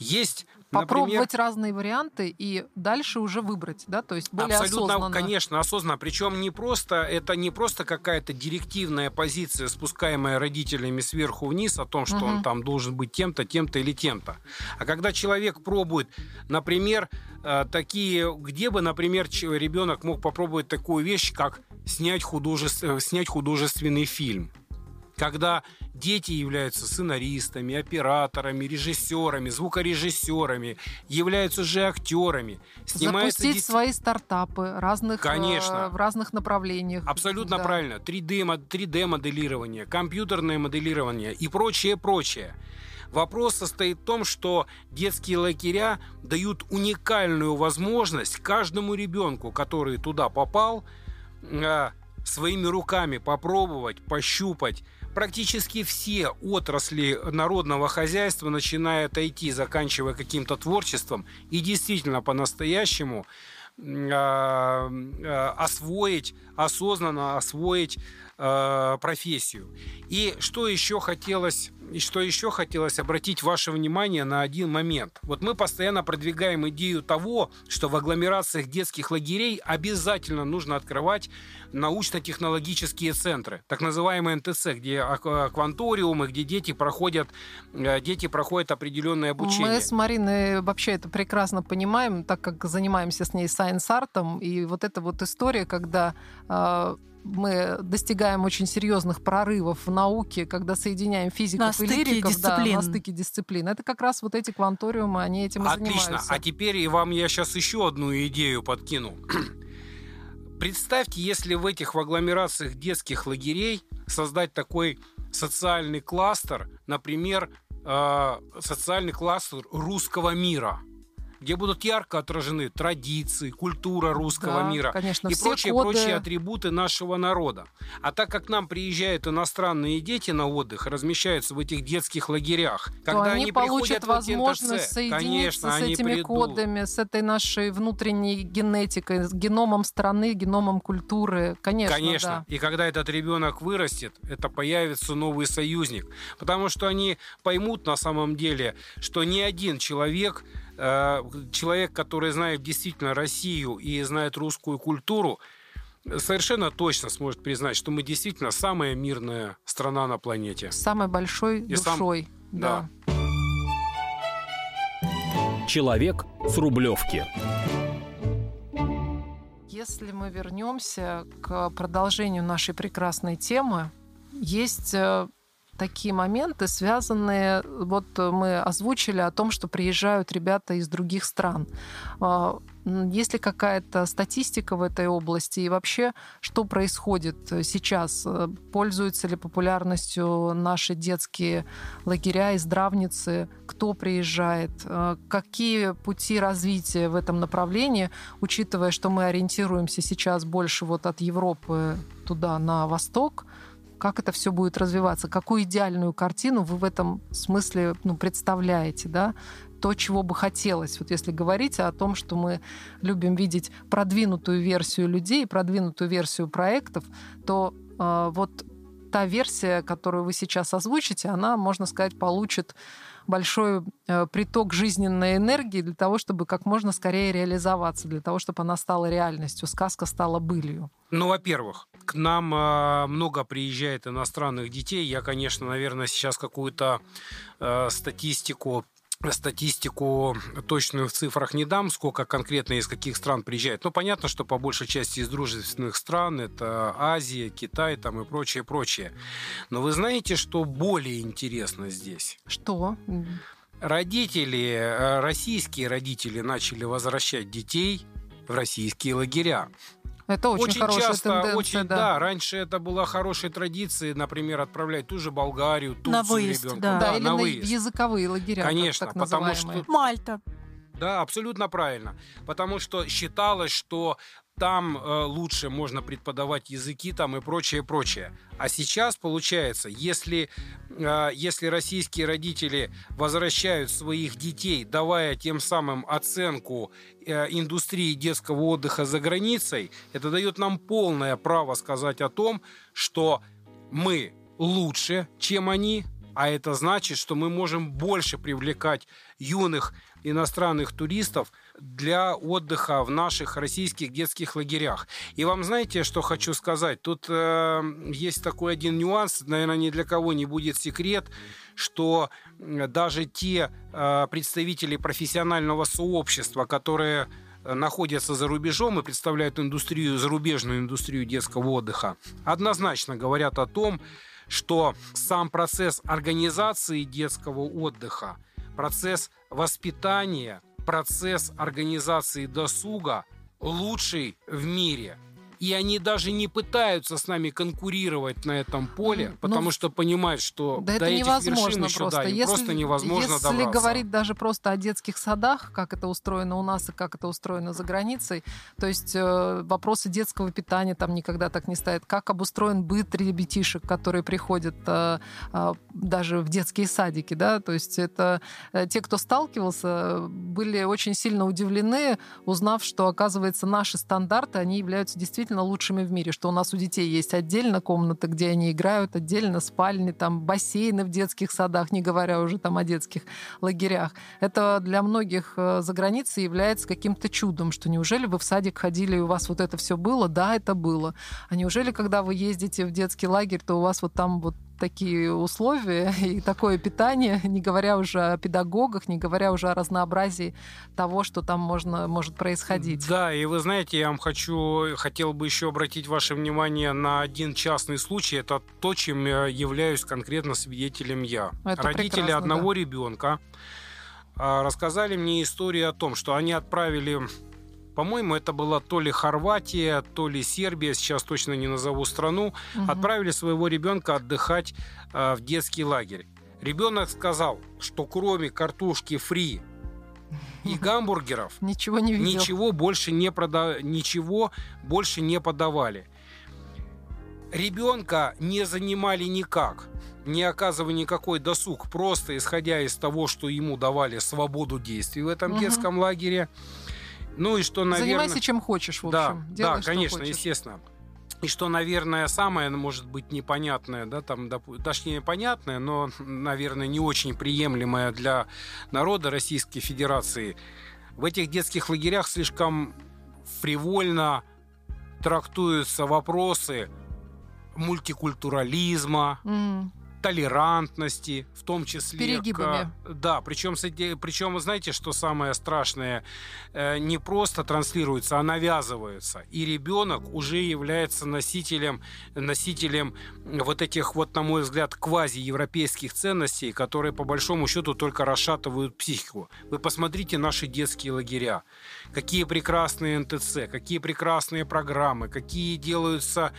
Есть Попробовать Например, разные варианты и дальше уже выбрать, да, то есть более абсолютно, осознанно. конечно, осознанно. Причем не просто это не просто какая-то директивная позиция, спускаемая родителями сверху вниз о том, что угу. он там должен быть тем-то, тем-то или тем-то. А когда человек пробует, например, э, такие, где бы, например, ребенок мог попробовать такую вещь, как снять, художеств... Э, снять художественный фильм когда дети являются сценаристами, операторами, режиссерами, звукорежиссерами, являются же актерами. Запустить дет... свои стартапы разных, Конечно. Э, в разных направлениях. Абсолютно да. правильно. 3D, 3D-моделирование, компьютерное моделирование и прочее, прочее. Вопрос состоит в том, что детские лагеря дают уникальную возможность каждому ребенку, который туда попал, э, своими руками попробовать, пощупать практически все отрасли народного хозяйства, начиная от IT, заканчивая каким-то творчеством, и действительно по-настоящему э, э, освоить, осознанно освоить профессию. И что еще хотелось что еще хотелось обратить ваше внимание на один момент. Вот мы постоянно продвигаем идею того, что в агломерациях детских лагерей обязательно нужно открывать научно-технологические центры, так называемые НТЦ, где акванториумы, где дети проходят, э, дети проходят определенное обучение. Мы с Мариной вообще это прекрасно понимаем, так как занимаемся с ней сайенс-артом, и вот эта вот история, когда а, мы достигаем очень серьезных прорывов в науке, когда соединяем физиков на и лириков дисциплин. Да, на стыке дисциплин. Это как раз вот эти кванториумы, они этим и Отлично. занимаются. А теперь и вам я сейчас еще одну идею подкину. Представьте, если в этих в агломерациях детских лагерей создать такой социальный кластер, например, э, социальный кластер русского мира – где будут ярко отражены традиции, культура русского да, мира конечно, и прочие, коды... прочие атрибуты нашего народа. А так как нам приезжают иностранные дети на отдых, размещаются в этих детских лагерях, то когда они, они получат возможность НТЦ, соединиться конечно, с этими придут. кодами, с этой нашей внутренней генетикой, с геномом страны, геномом культуры, конечно. Конечно. Да. И когда этот ребенок вырастет, это появится новый союзник, потому что они поймут на самом деле, что ни один человек человек, который знает действительно Россию и знает русскую культуру, совершенно точно сможет признать, что мы действительно самая мирная страна на планете. Самой большой и душой. Сам... Да. да. Человек с Рублевки. Если мы вернемся к продолжению нашей прекрасной темы, есть э, такие моменты, связанные, вот мы озвучили о том, что приезжают ребята из других стран. А, есть ли какая-то статистика в этой области и вообще, что происходит сейчас? Пользуются ли популярностью наши детские лагеря и здравницы? Кто приезжает? Какие пути развития в этом направлении, учитывая, что мы ориентируемся сейчас больше вот от Европы туда на восток? Как это все будет развиваться, какую идеальную картину вы в этом смысле ну, представляете, да? то, чего бы хотелось. Вот если говорить о том, что мы любим видеть продвинутую версию людей, продвинутую версию проектов, то э, вот та версия, которую вы сейчас озвучите, она, можно сказать, получит большой э, приток жизненной энергии для того, чтобы как можно скорее реализоваться, для того, чтобы она стала реальностью, сказка стала былью. Ну, во-первых, к нам э, много приезжает иностранных детей. Я, конечно, наверное, сейчас какую-то э, статистику статистику точную в цифрах не дам, сколько конкретно из каких стран приезжает. Но понятно, что по большей части из дружественных стран это Азия, Китай там и прочее, прочее. Но вы знаете, что более интересно здесь? Что? Родители, э, российские родители начали возвращать детей в российские лагеря. Это очень, очень хорошая часто, тенденция, очень, да. да. Раньше это была хорошей традицией, например, отправлять ту же Болгарию, Турцию на выезд, ребенка. Да, да, или на выезд. языковые лагеря. Конечно, так потому что Мальта. Да, абсолютно правильно. Потому что считалось, что там э, лучше можно преподавать языки там и прочее, прочее. А сейчас получается, если, э, если российские родители возвращают своих детей, давая тем самым оценку э, индустрии детского отдыха за границей, это дает нам полное право сказать о том, что мы лучше, чем они, а это значит, что мы можем больше привлекать юных иностранных туристов для отдыха в наших российских детских лагерях. И вам знаете, что хочу сказать? Тут э, есть такой один нюанс, наверное, ни для кого не будет секрет, что даже те э, представители профессионального сообщества, которые находятся за рубежом и представляют индустрию, зарубежную индустрию детского отдыха, однозначно говорят о том, что сам процесс организации детского отдыха, процесс воспитания, процесс организации досуга лучший в мире – и они даже не пытаются с нами конкурировать на этом поле, потому ну, что понимают, что да до это этих невозможно еще, просто. Да, если, просто невозможно если добраться. говорить даже просто о детских садах, как это устроено у нас и как это устроено за границей, то есть э, вопросы детского питания там никогда так не стоят. Как обустроен быт ребятишек, которые приходят э, э, даже в детские садики, да, то есть это э, те, кто сталкивался, были очень сильно удивлены, узнав, что, оказывается, наши стандарты, они являются действительно действительно лучшими в мире, что у нас у детей есть отдельно комната, где они играют, отдельно спальни, там бассейны в детских садах, не говоря уже там о детских лагерях. Это для многих э, за границей является каким-то чудом, что неужели вы в садик ходили, и у вас вот это все было? Да, это было. А неужели, когда вы ездите в детский лагерь, то у вас вот там вот такие условия и такое питание, не говоря уже о педагогах, не говоря уже о разнообразии того, что там можно, может происходить. Да, и вы знаете, я вам хочу, хотел бы еще обратить ваше внимание на один частный случай. Это то, чем я являюсь конкретно свидетелем я. Это Родители одного да. ребенка а, рассказали мне историю о том, что они отправили по-моему, это была то ли Хорватия, то ли Сербия, сейчас точно не назову страну, угу. отправили своего ребенка отдыхать э, в детский лагерь. Ребенок сказал, что кроме картошки фри и гамбургеров ничего не видел. Ничего больше не прода... ничего больше не подавали. Ребенка не занимали никак, не оказывая никакой досуг, просто исходя из того, что ему давали свободу действий в этом угу. детском лагере. Ну и что, наверное... Занимайся чем хочешь, в общем. Да, Делай, да конечно, естественно. И что, наверное, самое, может быть, непонятное, да, там, точнее, понятное, но, наверное, не очень приемлемое для народа Российской Федерации, в этих детских лагерях слишком фривольно трактуются вопросы мультикультурализма, mm толерантности, в том числе... Перегибами. К, да, причем, причем, знаете, что самое страшное? Э, не просто транслируется, а навязывается. И ребенок уже является носителем, носителем вот этих вот, на мой взгляд, квази-европейских ценностей, которые, по большому счету, только расшатывают психику. Вы посмотрите наши детские лагеря. Какие прекрасные НТЦ, какие прекрасные программы, какие делаются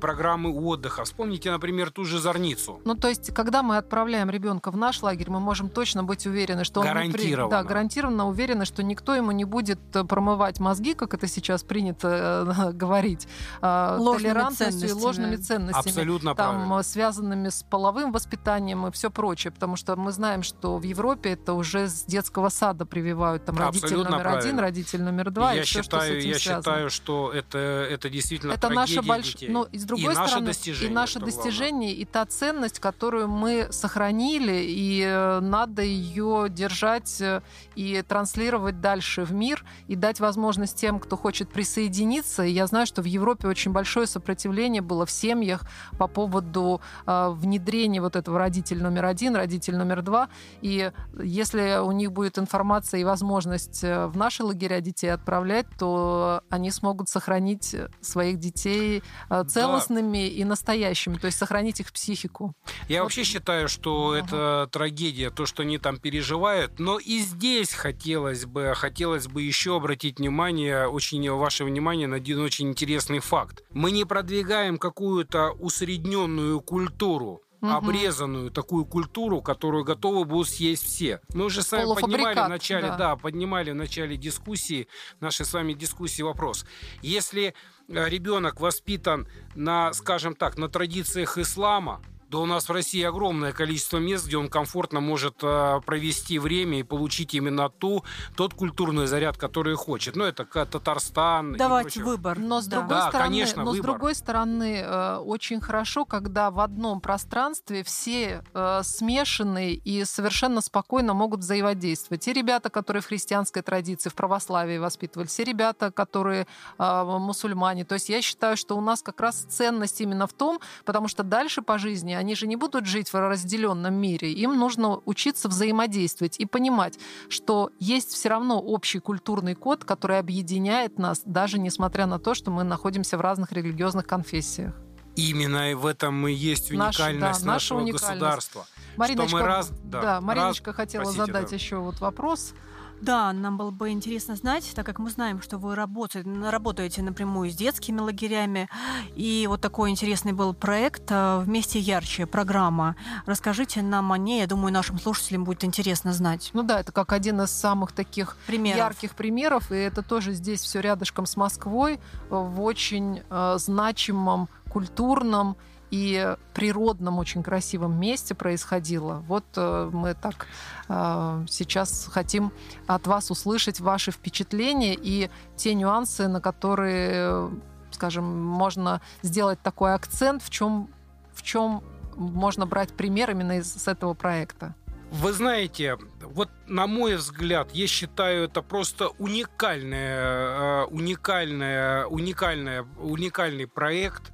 программы отдыха. Вспомните, например, ту же Зорницу. Ну, то есть, когда мы отправляем ребенка в наш лагерь, мы можем точно быть уверены, что гарантированно. он... Да, гарантированно уверены, что никто ему не будет э, промывать мозги, как это сейчас принято э, говорить, э, толерантностью и ложными ценностями. Абсолютно там, правильно. связанными с половым воспитанием и все прочее. Потому что мы знаем, что в Европе это уже с детского сада прививают. Там родитель Абсолютно номер правильно. один, родитель номер два. Я и все, считаю, что с этим я связано. считаю, что это, это действительно это наша больш... детей. Но, и с другой и стороны, достижение, и наше достижение, главное. и та ценность, которую мы сохранили, и э, надо ее держать э, и транслировать дальше в мир, и дать возможность тем, кто хочет присоединиться. И я знаю, что в Европе очень большое сопротивление было в семьях по поводу э, внедрения вот этого родитель номер один, родитель номер два. И если у них будет информация и возможность в наши лагеря детей отправлять, то они смогут сохранить своих детей целостными да. и настоящими, то есть сохранить их психику. Я вот. вообще считаю, что угу. это трагедия, то, что они там переживают, но и здесь хотелось бы, хотелось бы еще обратить внимание, очень ваше внимание на один очень интересный факт. Мы не продвигаем какую-то усредненную культуру, угу. обрезанную такую культуру, которую готовы будут съесть все. Мы уже с вами поднимали в начале, да. да, поднимали в начале дискуссии, нашей с вами дискуссии вопрос. Если э, ребенок воспитан на, скажем так, на традициях ислама, да у нас в России огромное количество мест, где он комфортно может э, провести время и получить именно ту, тот культурный заряд, который хочет. Ну, это Татарстан. Давать выбор. Но с другой да, стороны, конечно, но выбор. с другой стороны э, очень хорошо, когда в одном пространстве все э, смешанные и совершенно спокойно могут взаимодействовать. Те ребята, которые в христианской традиции, в православии воспитывали, все ребята, которые мусульмане. То есть я считаю, что у нас как раз ценность именно в том, потому что дальше по жизни они же не будут жить в разделенном мире. Им нужно учиться взаимодействовать и понимать, что есть все равно общий культурный код, который объединяет нас, даже несмотря на то, что мы находимся в разных религиозных конфессиях. Именно в этом и есть уникальность Наш, да, нашего уникальность. государства. Мариночка, что мы раз, да, да, Мариночка раз, хотела простите, задать да. еще вот вопрос. Да, нам было бы интересно знать, так как мы знаем, что вы работаете, работаете напрямую с детскими лагерями, и вот такой интересный был проект э, «Вместе ярче» программа. Расскажите нам о ней, я думаю, нашим слушателям будет интересно знать. Ну да, это как один из самых таких Примеров. ярких примеров, и это тоже здесь все рядышком с Москвой, э, в очень э, значимом культурном и природном, очень красивом месте происходило. Вот э, мы так э, сейчас хотим от вас услышать ваши впечатления и те нюансы, на которые, э, скажем, можно сделать такой акцент, в чем, в чем можно брать пример именно из с этого проекта. Вы знаете, вот на мой взгляд, я считаю это просто уникальное, уникальное, уникальное, уникальный проект,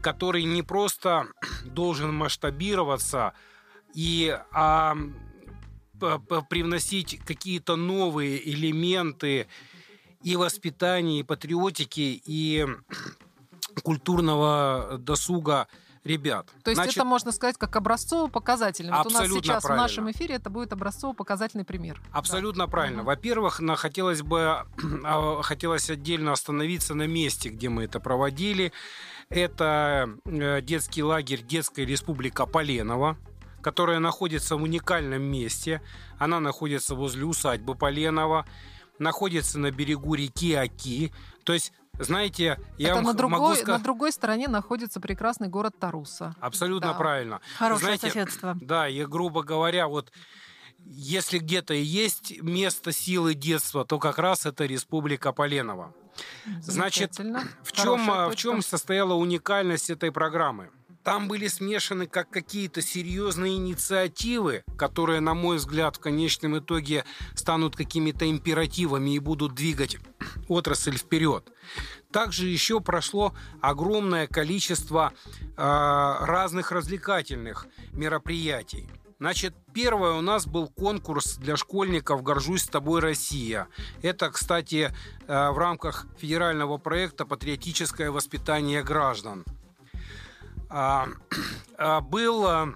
который не просто должен масштабироваться и а, привносить какие-то новые элементы и воспитания, и патриотики, и культурного досуга ребят. То есть Значит, это можно сказать как образцово-показательный. Вот у нас сейчас правильно. в нашем эфире это будет образцово-показательный пример. Абсолютно правильно. Мгм. Во-первых, хотелось бы а, хотелось отдельно остановиться на месте, где мы это проводили. Это э, детский лагерь Детская республика Поленова, которая находится в уникальном месте. Она находится возле усадьбы Поленова, находится на берегу реки Оки. То есть, знаете, я это на другой, могу на сказать... другой стороне находится прекрасный город Таруса. Абсолютно Да. правильно. Хорошее Знаете, соседство. Да, и грубо говоря, вот если где-то и есть место силы детства, то как раз это Республика Поленова. Значит. В чем, а, в чем состояла уникальность этой программы? Там были смешаны как какие-то серьезные инициативы, которые, на мой взгляд, в конечном итоге станут какими-то императивами и будут двигать отрасль вперед. Также еще прошло огромное количество э, разных развлекательных мероприятий. Значит, первое у нас был конкурс для школьников «Горжусь тобой, Россия». Это, кстати, э, в рамках федерального проекта «Патриотическое воспитание граждан». А, а, Был а,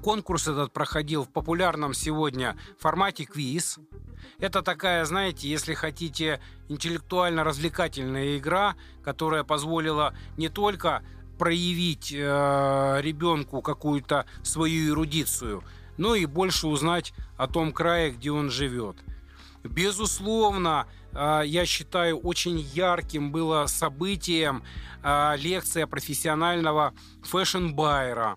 конкурс этот проходил в популярном сегодня формате квиз. Это такая, знаете, если хотите, интеллектуально-развлекательная игра, которая позволила не только проявить э, ребенку какую-то свою эрудицию, но и больше узнать о том крае, где он живет. Безусловно, э, я считаю, очень ярким было событием э, лекция профессионального fashion-байера.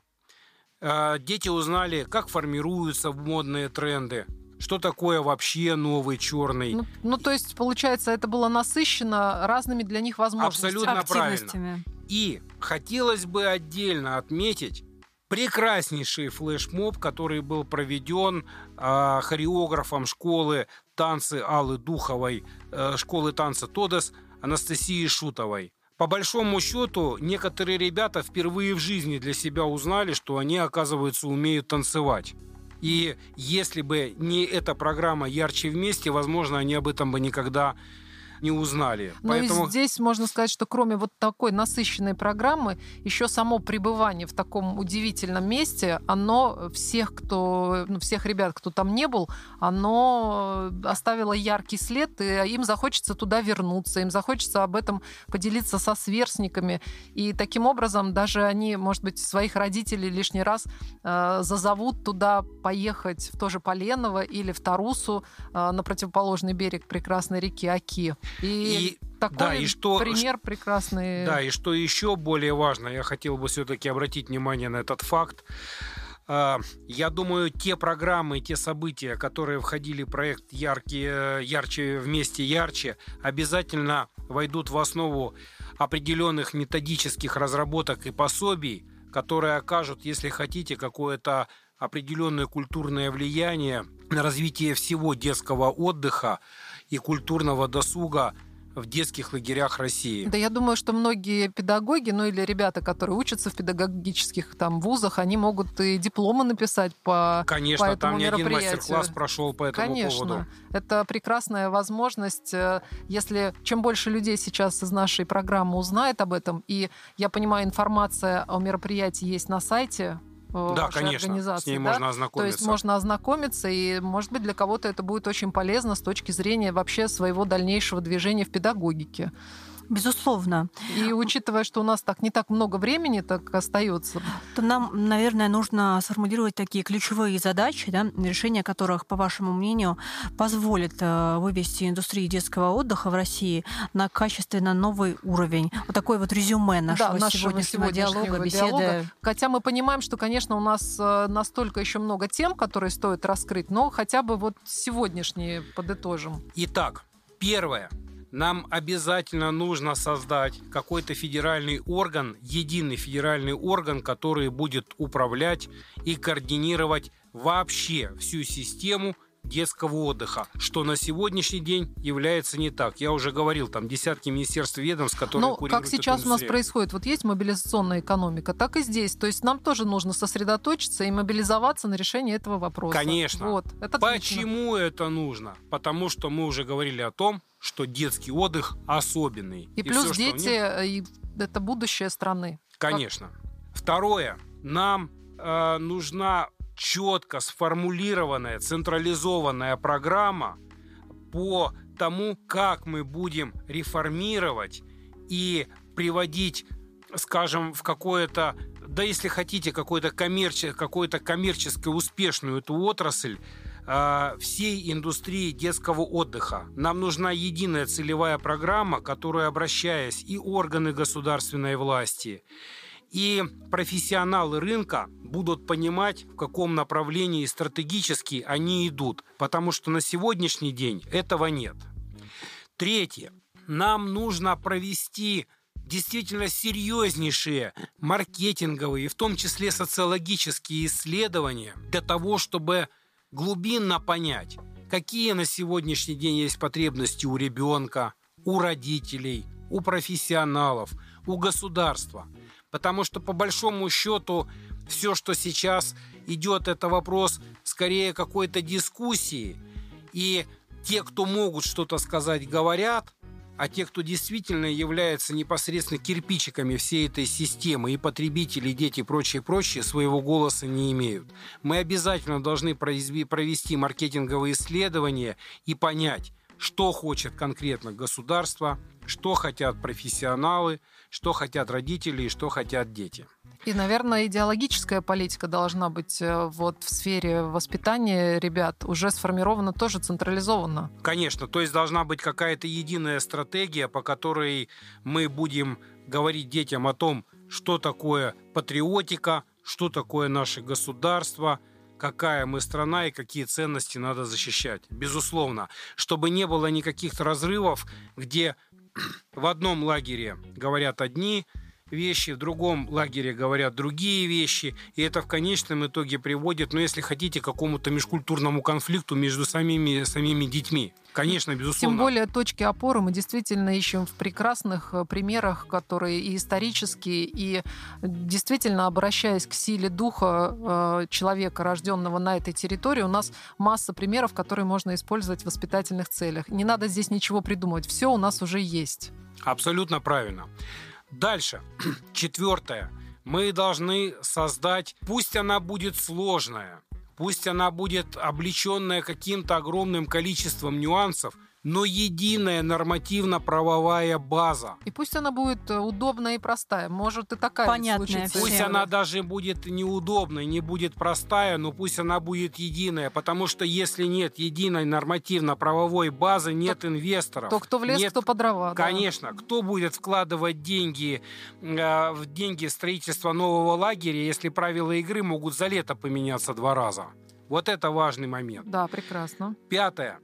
Э, Дети узнали, как формируются модные тренды, что такое вообще новый черный. Ну, ну, то есть, получается, это было насыщено разными для них возможностями. Абсолютно правильно. И хотелось бы отдельно отметить прекраснейший флешмоб, который был проведен э, хореографом школы танцы Аллы Духовой, э, школы танца Тодес Анастасией Шутовой. По большому счету, некоторые ребята впервые в жизни для себя узнали, что они, оказывается, умеют танцевать. И если бы не эта программа «Ярче вместе», возможно, они об этом бы никогда не узнали. Но Поэтому и здесь можно сказать, что кроме вот такой насыщенной программы, еще само пребывание в таком удивительном месте, оно всех, кто, ну, всех ребят, кто там не был, оно оставило яркий след, и им захочется туда вернуться, им захочется об этом поделиться со сверстниками. И таким образом даже они, может быть, своих родителей лишний раз э, зазовут туда поехать в то же Поленово или в Тарусу э, на противоположный берег прекрасной реки Аки. И, И- такой да, и что- пример прекрасный. Да, и что еще более важно, я хотел бы все-таки обратить внимание на этот факт. А, Я думаю, те программы, те события, которые входили в проект «Яркие, «Ярче вместе ярче», обязательно войдут в основу определенных методических разработок и пособий, которые окажут, если хотите, какое-то определенное культурное влияние на развитие всего детского отдыха и культурного досуга в детских лагерях России. Да, я думаю, что многие педагоги, ну или ребята, которые учатся в педагогических там вузах, они могут и дипломы написать по Конечно, по этому там не один мастер-класс прошел по этому Конечно, поводу. это прекрасная возможность, э, если чем больше людей сейчас из нашей программы узнает об этом, и я понимаю, информация о мероприятии есть на сайте Да, вашей конечно, организации, с ней да? можно То ознакомиться. есть можно ознакомиться, и, может быть, для кого-то это будет очень полезно с точки зрения вообще своего дальнейшего движения в педагогике. Безусловно. И учитывая, что у нас так не так много времени так остается, То нам, наверное, нужно сформулировать такие ключевые задачи, да, решение которых, по вашему мнению, позволит э, вывести индустрию детского отдыха в России на качественно новый уровень. Вот такое вот резюме нашего, нашего сегодняшнего, сегодняшнего диалога, диалога. беседы. Хотя мы понимаем, что, конечно, у нас э, настолько еще много тем, которые стоит раскрыть, но хотя бы вот сегодняшние подытожим. Итак, первое. Нам обязательно нужно создать какой-то федеральный орган, единый федеральный орган, который будет управлять и координировать вообще всю систему детского отдыха, что на сегодняшний день является не так. Я уже говорил, там десятки министерств и ведомств, которые Ну, как сейчас у нас происходит, вот есть мобилизационная экономика, так и здесь. То есть нам тоже нужно сосредоточиться и мобилизоваться на решение этого вопроса. Конечно. Вот. Это отлично. Почему это нужно? Потому что мы уже говорили о том, что детский отдых особенный. И плюс всё, что в нем- дети, э, и это будущее страны. Конечно. Второе. Нам э, нужна четко сформулированная, централизованная программа по тому, как мы будем реформировать и приводить, скажем, в какое-то, да если хотите, какой-то коммерче, какой-то коммерчески успешную эту отрасль, э, всей индустрии детского отдыха. Нам нужна единая целевая программа, которая, обращаясь и органы государственной власти, и профессионалы рынка будут понимать, в каком направлении стратегически они идут, потому что на сегодняшний день этого нет. Третье. Нам нужно провести действительно серьезнейшие маркетинговые, в том числе социологические исследования для того, чтобы глубинно понять, какие на сегодняшний день есть потребности у ребенка, у родителей, у профессионалов, у государства. Потому что по большому счету все, что сейчас идет, это вопрос скорее какой-то дискуссии. И те, кто могут что-то сказать, говорят, а те, кто действительно является непосредственно кирпичиками всей этой системы, и потребители, и дети, и прочее, прочее, своего голоса не имеют. Мы обязательно должны провести маркетинговые исследования и понять, что хочет конкретно государство, что хотят профессионалы, что хотят родители и что хотят дети. И, наверное, идеологическая политика должна быть э, вот в сфере воспитания ребят уже сформирована тоже централизованно. Конечно, то есть должна быть какая-то единая стратегия, по которой мы будем говорить детям о том, что такое патриотика, что такое наше государство, какая мы страна и какие ценности надо защищать. Безусловно, чтобы не было никаких разрывов, где в одном лагере говорят одни вещи, в другом лагере говорят другие вещи, и это в конечном итоге приводит, ну, если хотите, к какому-то межкультурному конфликту между самими, самими детьми. Конечно, безусловно. Тем более точки опоры мы действительно ищем в прекрасных э, примерах, которые и исторические, и действительно, обращаясь к силе духа э, человека, рожденного на этой территории, у нас масса примеров, которые можно использовать в воспитательных целях. Не надо здесь ничего придумывать, все у нас уже есть. Абсолютно правильно. Дальше. Четвертое. Мы должны создать, пусть она будет сложная, пусть она будет облеченная каким-то огромным количеством нюансов, но единая нормативно-правовая база. И пусть она будет э, удобная и простая. Может и такая Понятная случится. Пусть Всем. она даже будет неудобной, не будет простая, но пусть она будет единая, потому что если нет единой нормативно-правовой базы, нет инвесторов. То кто в лес, нет кто по дрова. да. Конечно, кто будет вкладывать деньги э, в деньги строительства нового лагеря, если правила игры могут за лето поменяться два раза? Вот это важный момент. Да, прекрасно. Пятое.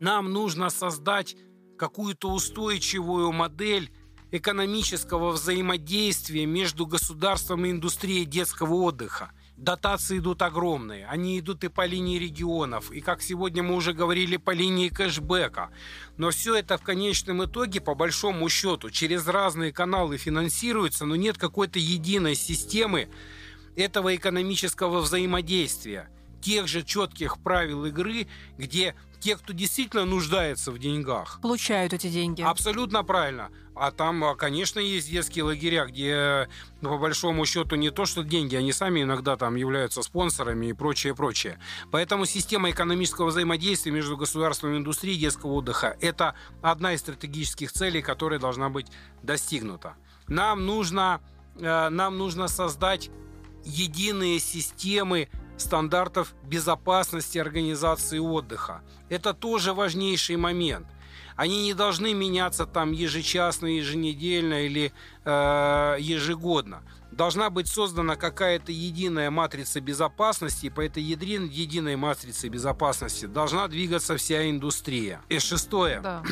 Нам нужно создать какую-то устойчивую модель экономического взаимодействия между государством и индустрией детского отдыха. дотации идут огромные. Они идут и по линии регионов, и, как сегодня мы уже говорили, по линии кэшбэка. Но все это в конечном итоге, по большому счету, через разные каналы финансируется, но нет какой-то единой системы этого экономического взаимодействия тех же четких правил игры, где те, кто действительно нуждается в деньгах, получают эти деньги. Абсолютно правильно. А там, а, конечно, есть детские лагеря, где, ну, по большому счету, не то, что деньги, они сами иногда там являются спонсорами и прочее, прочее. Поэтому система экономического взаимодействия между государством и индустрией детского отдыха – это одна из стратегических целей, которая должна быть достигнута. Нам нужно, э, нам нужно создать единые системы стандартов безопасности организации отдыха. Это тоже важнейший момент. Они не должны меняться там ежечасно, еженедельно или э, ежегодно. Должна быть создана какая-то единая матрица безопасности, и по этой едрин, единой матрице безопасности должна двигаться вся индустрия. И шестое. Да.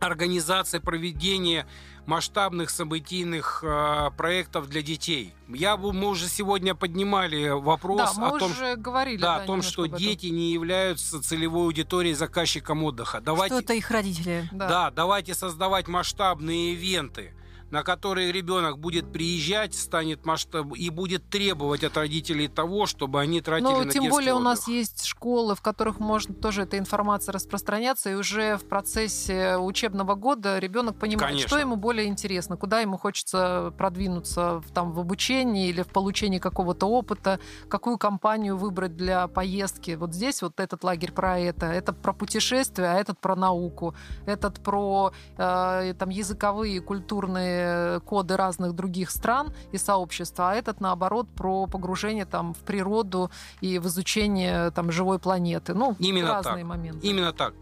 Организация проведения масштабных событийных э, проектов для детей. Я мы уже сегодня поднимали вопрос да, о том, уже говорили, да, о том, что дети не являются целевой аудиторией заказчиком отдыха. Давайте, что это их родители. Да. да, давайте создавать масштабные ивенты на которые ребенок будет приезжать, станет масштаб и будет требовать от родителей того, чтобы они тратили ну, на тем более отдых. у нас есть школы, в которых может тоже эта информация распространяться, и уже в процессе учебного года ребенок понимает, Конечно. что ему более интересно, куда ему хочется продвинуться в, там, в обучении или в получении какого-то опыта, какую компанию выбрать для поездки. Вот здесь вот этот лагерь про это, это про путешествия, а этот про науку, этот про э, там, языковые, культурные коды разных других стран и сообщества, а этот, наоборот, про погружение там, в природу и в изучение там, живой планеты. Ну, Именно разные так. моменты. Именно так.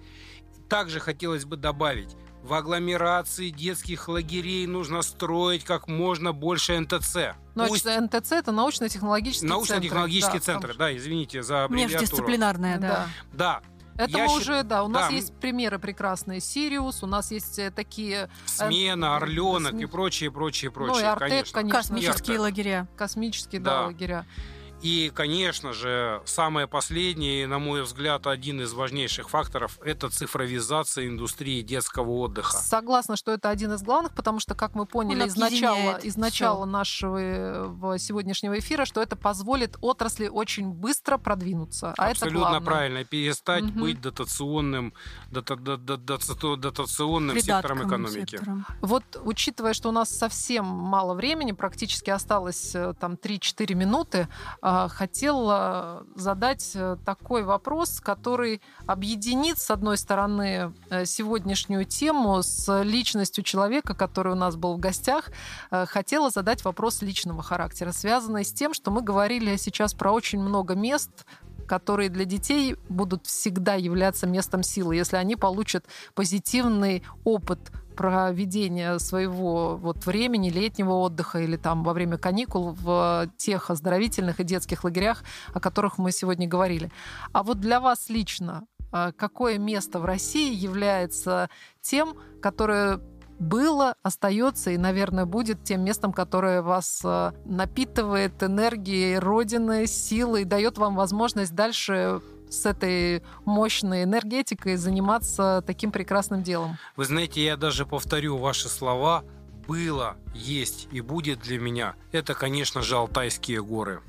Также хотелось бы добавить, в агломерации детских лагерей нужно строить как можно больше НТЦ. Ну, Пусть... НТЦ это научно-технологические центры. центры, да, да, извините за аббревиатуру. Междисциплинарная, да. Да, это я уже, счит... да, у нас да. есть примеры прекрасные. Сириус, у нас есть э, такие... Э, Смена, Орленок Сме... и прочее, прочее, прочее. Ну и Артек, конечно. конечно. Космические лагеря. Космические, да, да лагеря. И, конечно же, самое последнее, на мой взгляд, один из важнейших факторов – это цифровизация индустрии детского отдыха. Согласна, что это один из главных, потому что, как мы поняли из начала, из начала нашего э, сегодняшнего эфира, что это позволит отрасли очень быстро продвинуться. А Абсолютно это правильно. Перестать угу. быть дотационным, дота, дота, дота, дотационным сектором экономики. Сектором. Вот, учитывая, что у нас совсем мало времени, практически осталось э, там 3-4 минуты, а, а, хотела задать э, такой вопрос, который объединит, с одной стороны, э, сегодняшнюю тему с личностью человека, который у нас был в гостях. Э, хотела задать вопрос личного характера, связанный с тем, что мы говорили сейчас про очень много мест, которые для детей будут всегда являться местом силы, если они получат позитивный опыт проведения своего вот времени, летнего отдыха или там во время каникул в тех оздоровительных и детских лагерях, о которых мы сегодня говорили. А вот для вас лично а, какое место в России является тем, которое было, остается и, наверное, будет тем местом, которое вас а, напитывает энергией Родины, силой, дает вам возможность дальше с этой мощной энергетикой заниматься таким прекрасным делом. Вы знаете, я даже повторю ваши слова. Было, есть и будет для меня. Это, конечно же, Алтайские горы.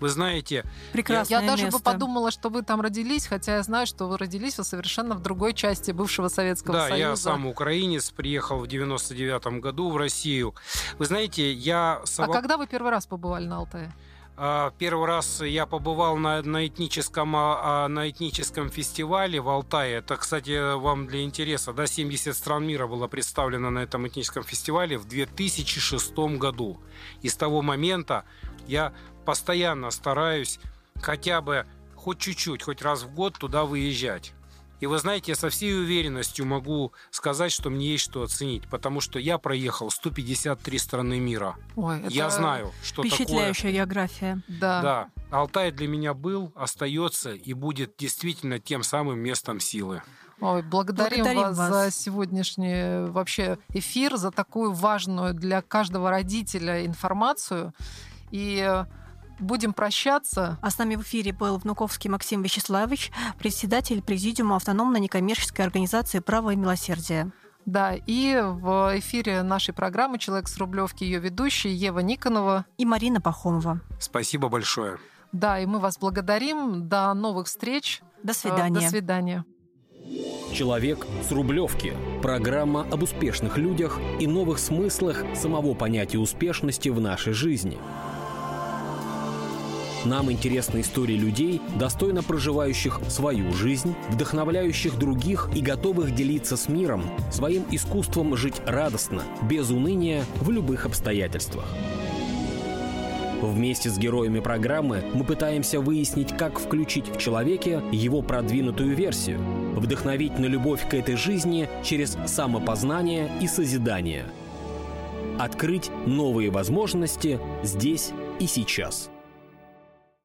Вы знаете, Прекрасное я, я даже бы подумала, что вы там родились, хотя я знаю, что вы родились вы совершенно в другой части бывшего Советского да, Союза. Да, я сам украинец, приехал в 99 году в Россию. Вы знаете, я... А когда вы первый раз побывали на Алтае? А, первый раз я побывал на, на, этническом, а, а, на этническом фестивале в Алтае. Это, кстати, вам для интереса, да, 70 стран мира было представлено на этом этническом фестивале в 2006 году. И с того момента я постоянно стараюсь хотя бы хоть чуть-чуть, хоть раз в год туда выезжать. И вы знаете, я со всей уверенностью могу сказать, что мне есть что оценить, потому что я проехал 153 страны мира. Ой, это я знаю, что впечатляющая такое. география. Да. да. Алтай для меня был, остается и будет действительно тем самым местом силы. Ой, благодарим, благодарим вас, вас за сегодняшний вообще эфир, за такую важную для каждого родителя информацию. И будем прощаться. А с нами в эфире был Внуковский Максим Вячеславович, председатель Президиума автономной некоммерческой организации «Право и милосердие». Да, и в эфире нашей программы «Человек с Рублевки» ее ведущие Ева Никонова и Марина Пахомова. Спасибо большое. Да, и мы вас благодарим. До новых встреч. До свидания. До свидания. «Человек с Рублевки» – программа об успешных людях и новых смыслах самого понятия успешности в нашей жизни. Нам интересны истории людей, достойно проживающих свою жизнь, вдохновляющих других и готовых делиться с миром своим искусством жить радостно, без уныния, в любых обстоятельствах. Вместе с героями программы мы пытаемся выяснить, как включить в человеке его продвинутую версию, вдохновить на любовь к этой жизни через самопознание и созидание. Открыть новые возможности здесь и сейчас –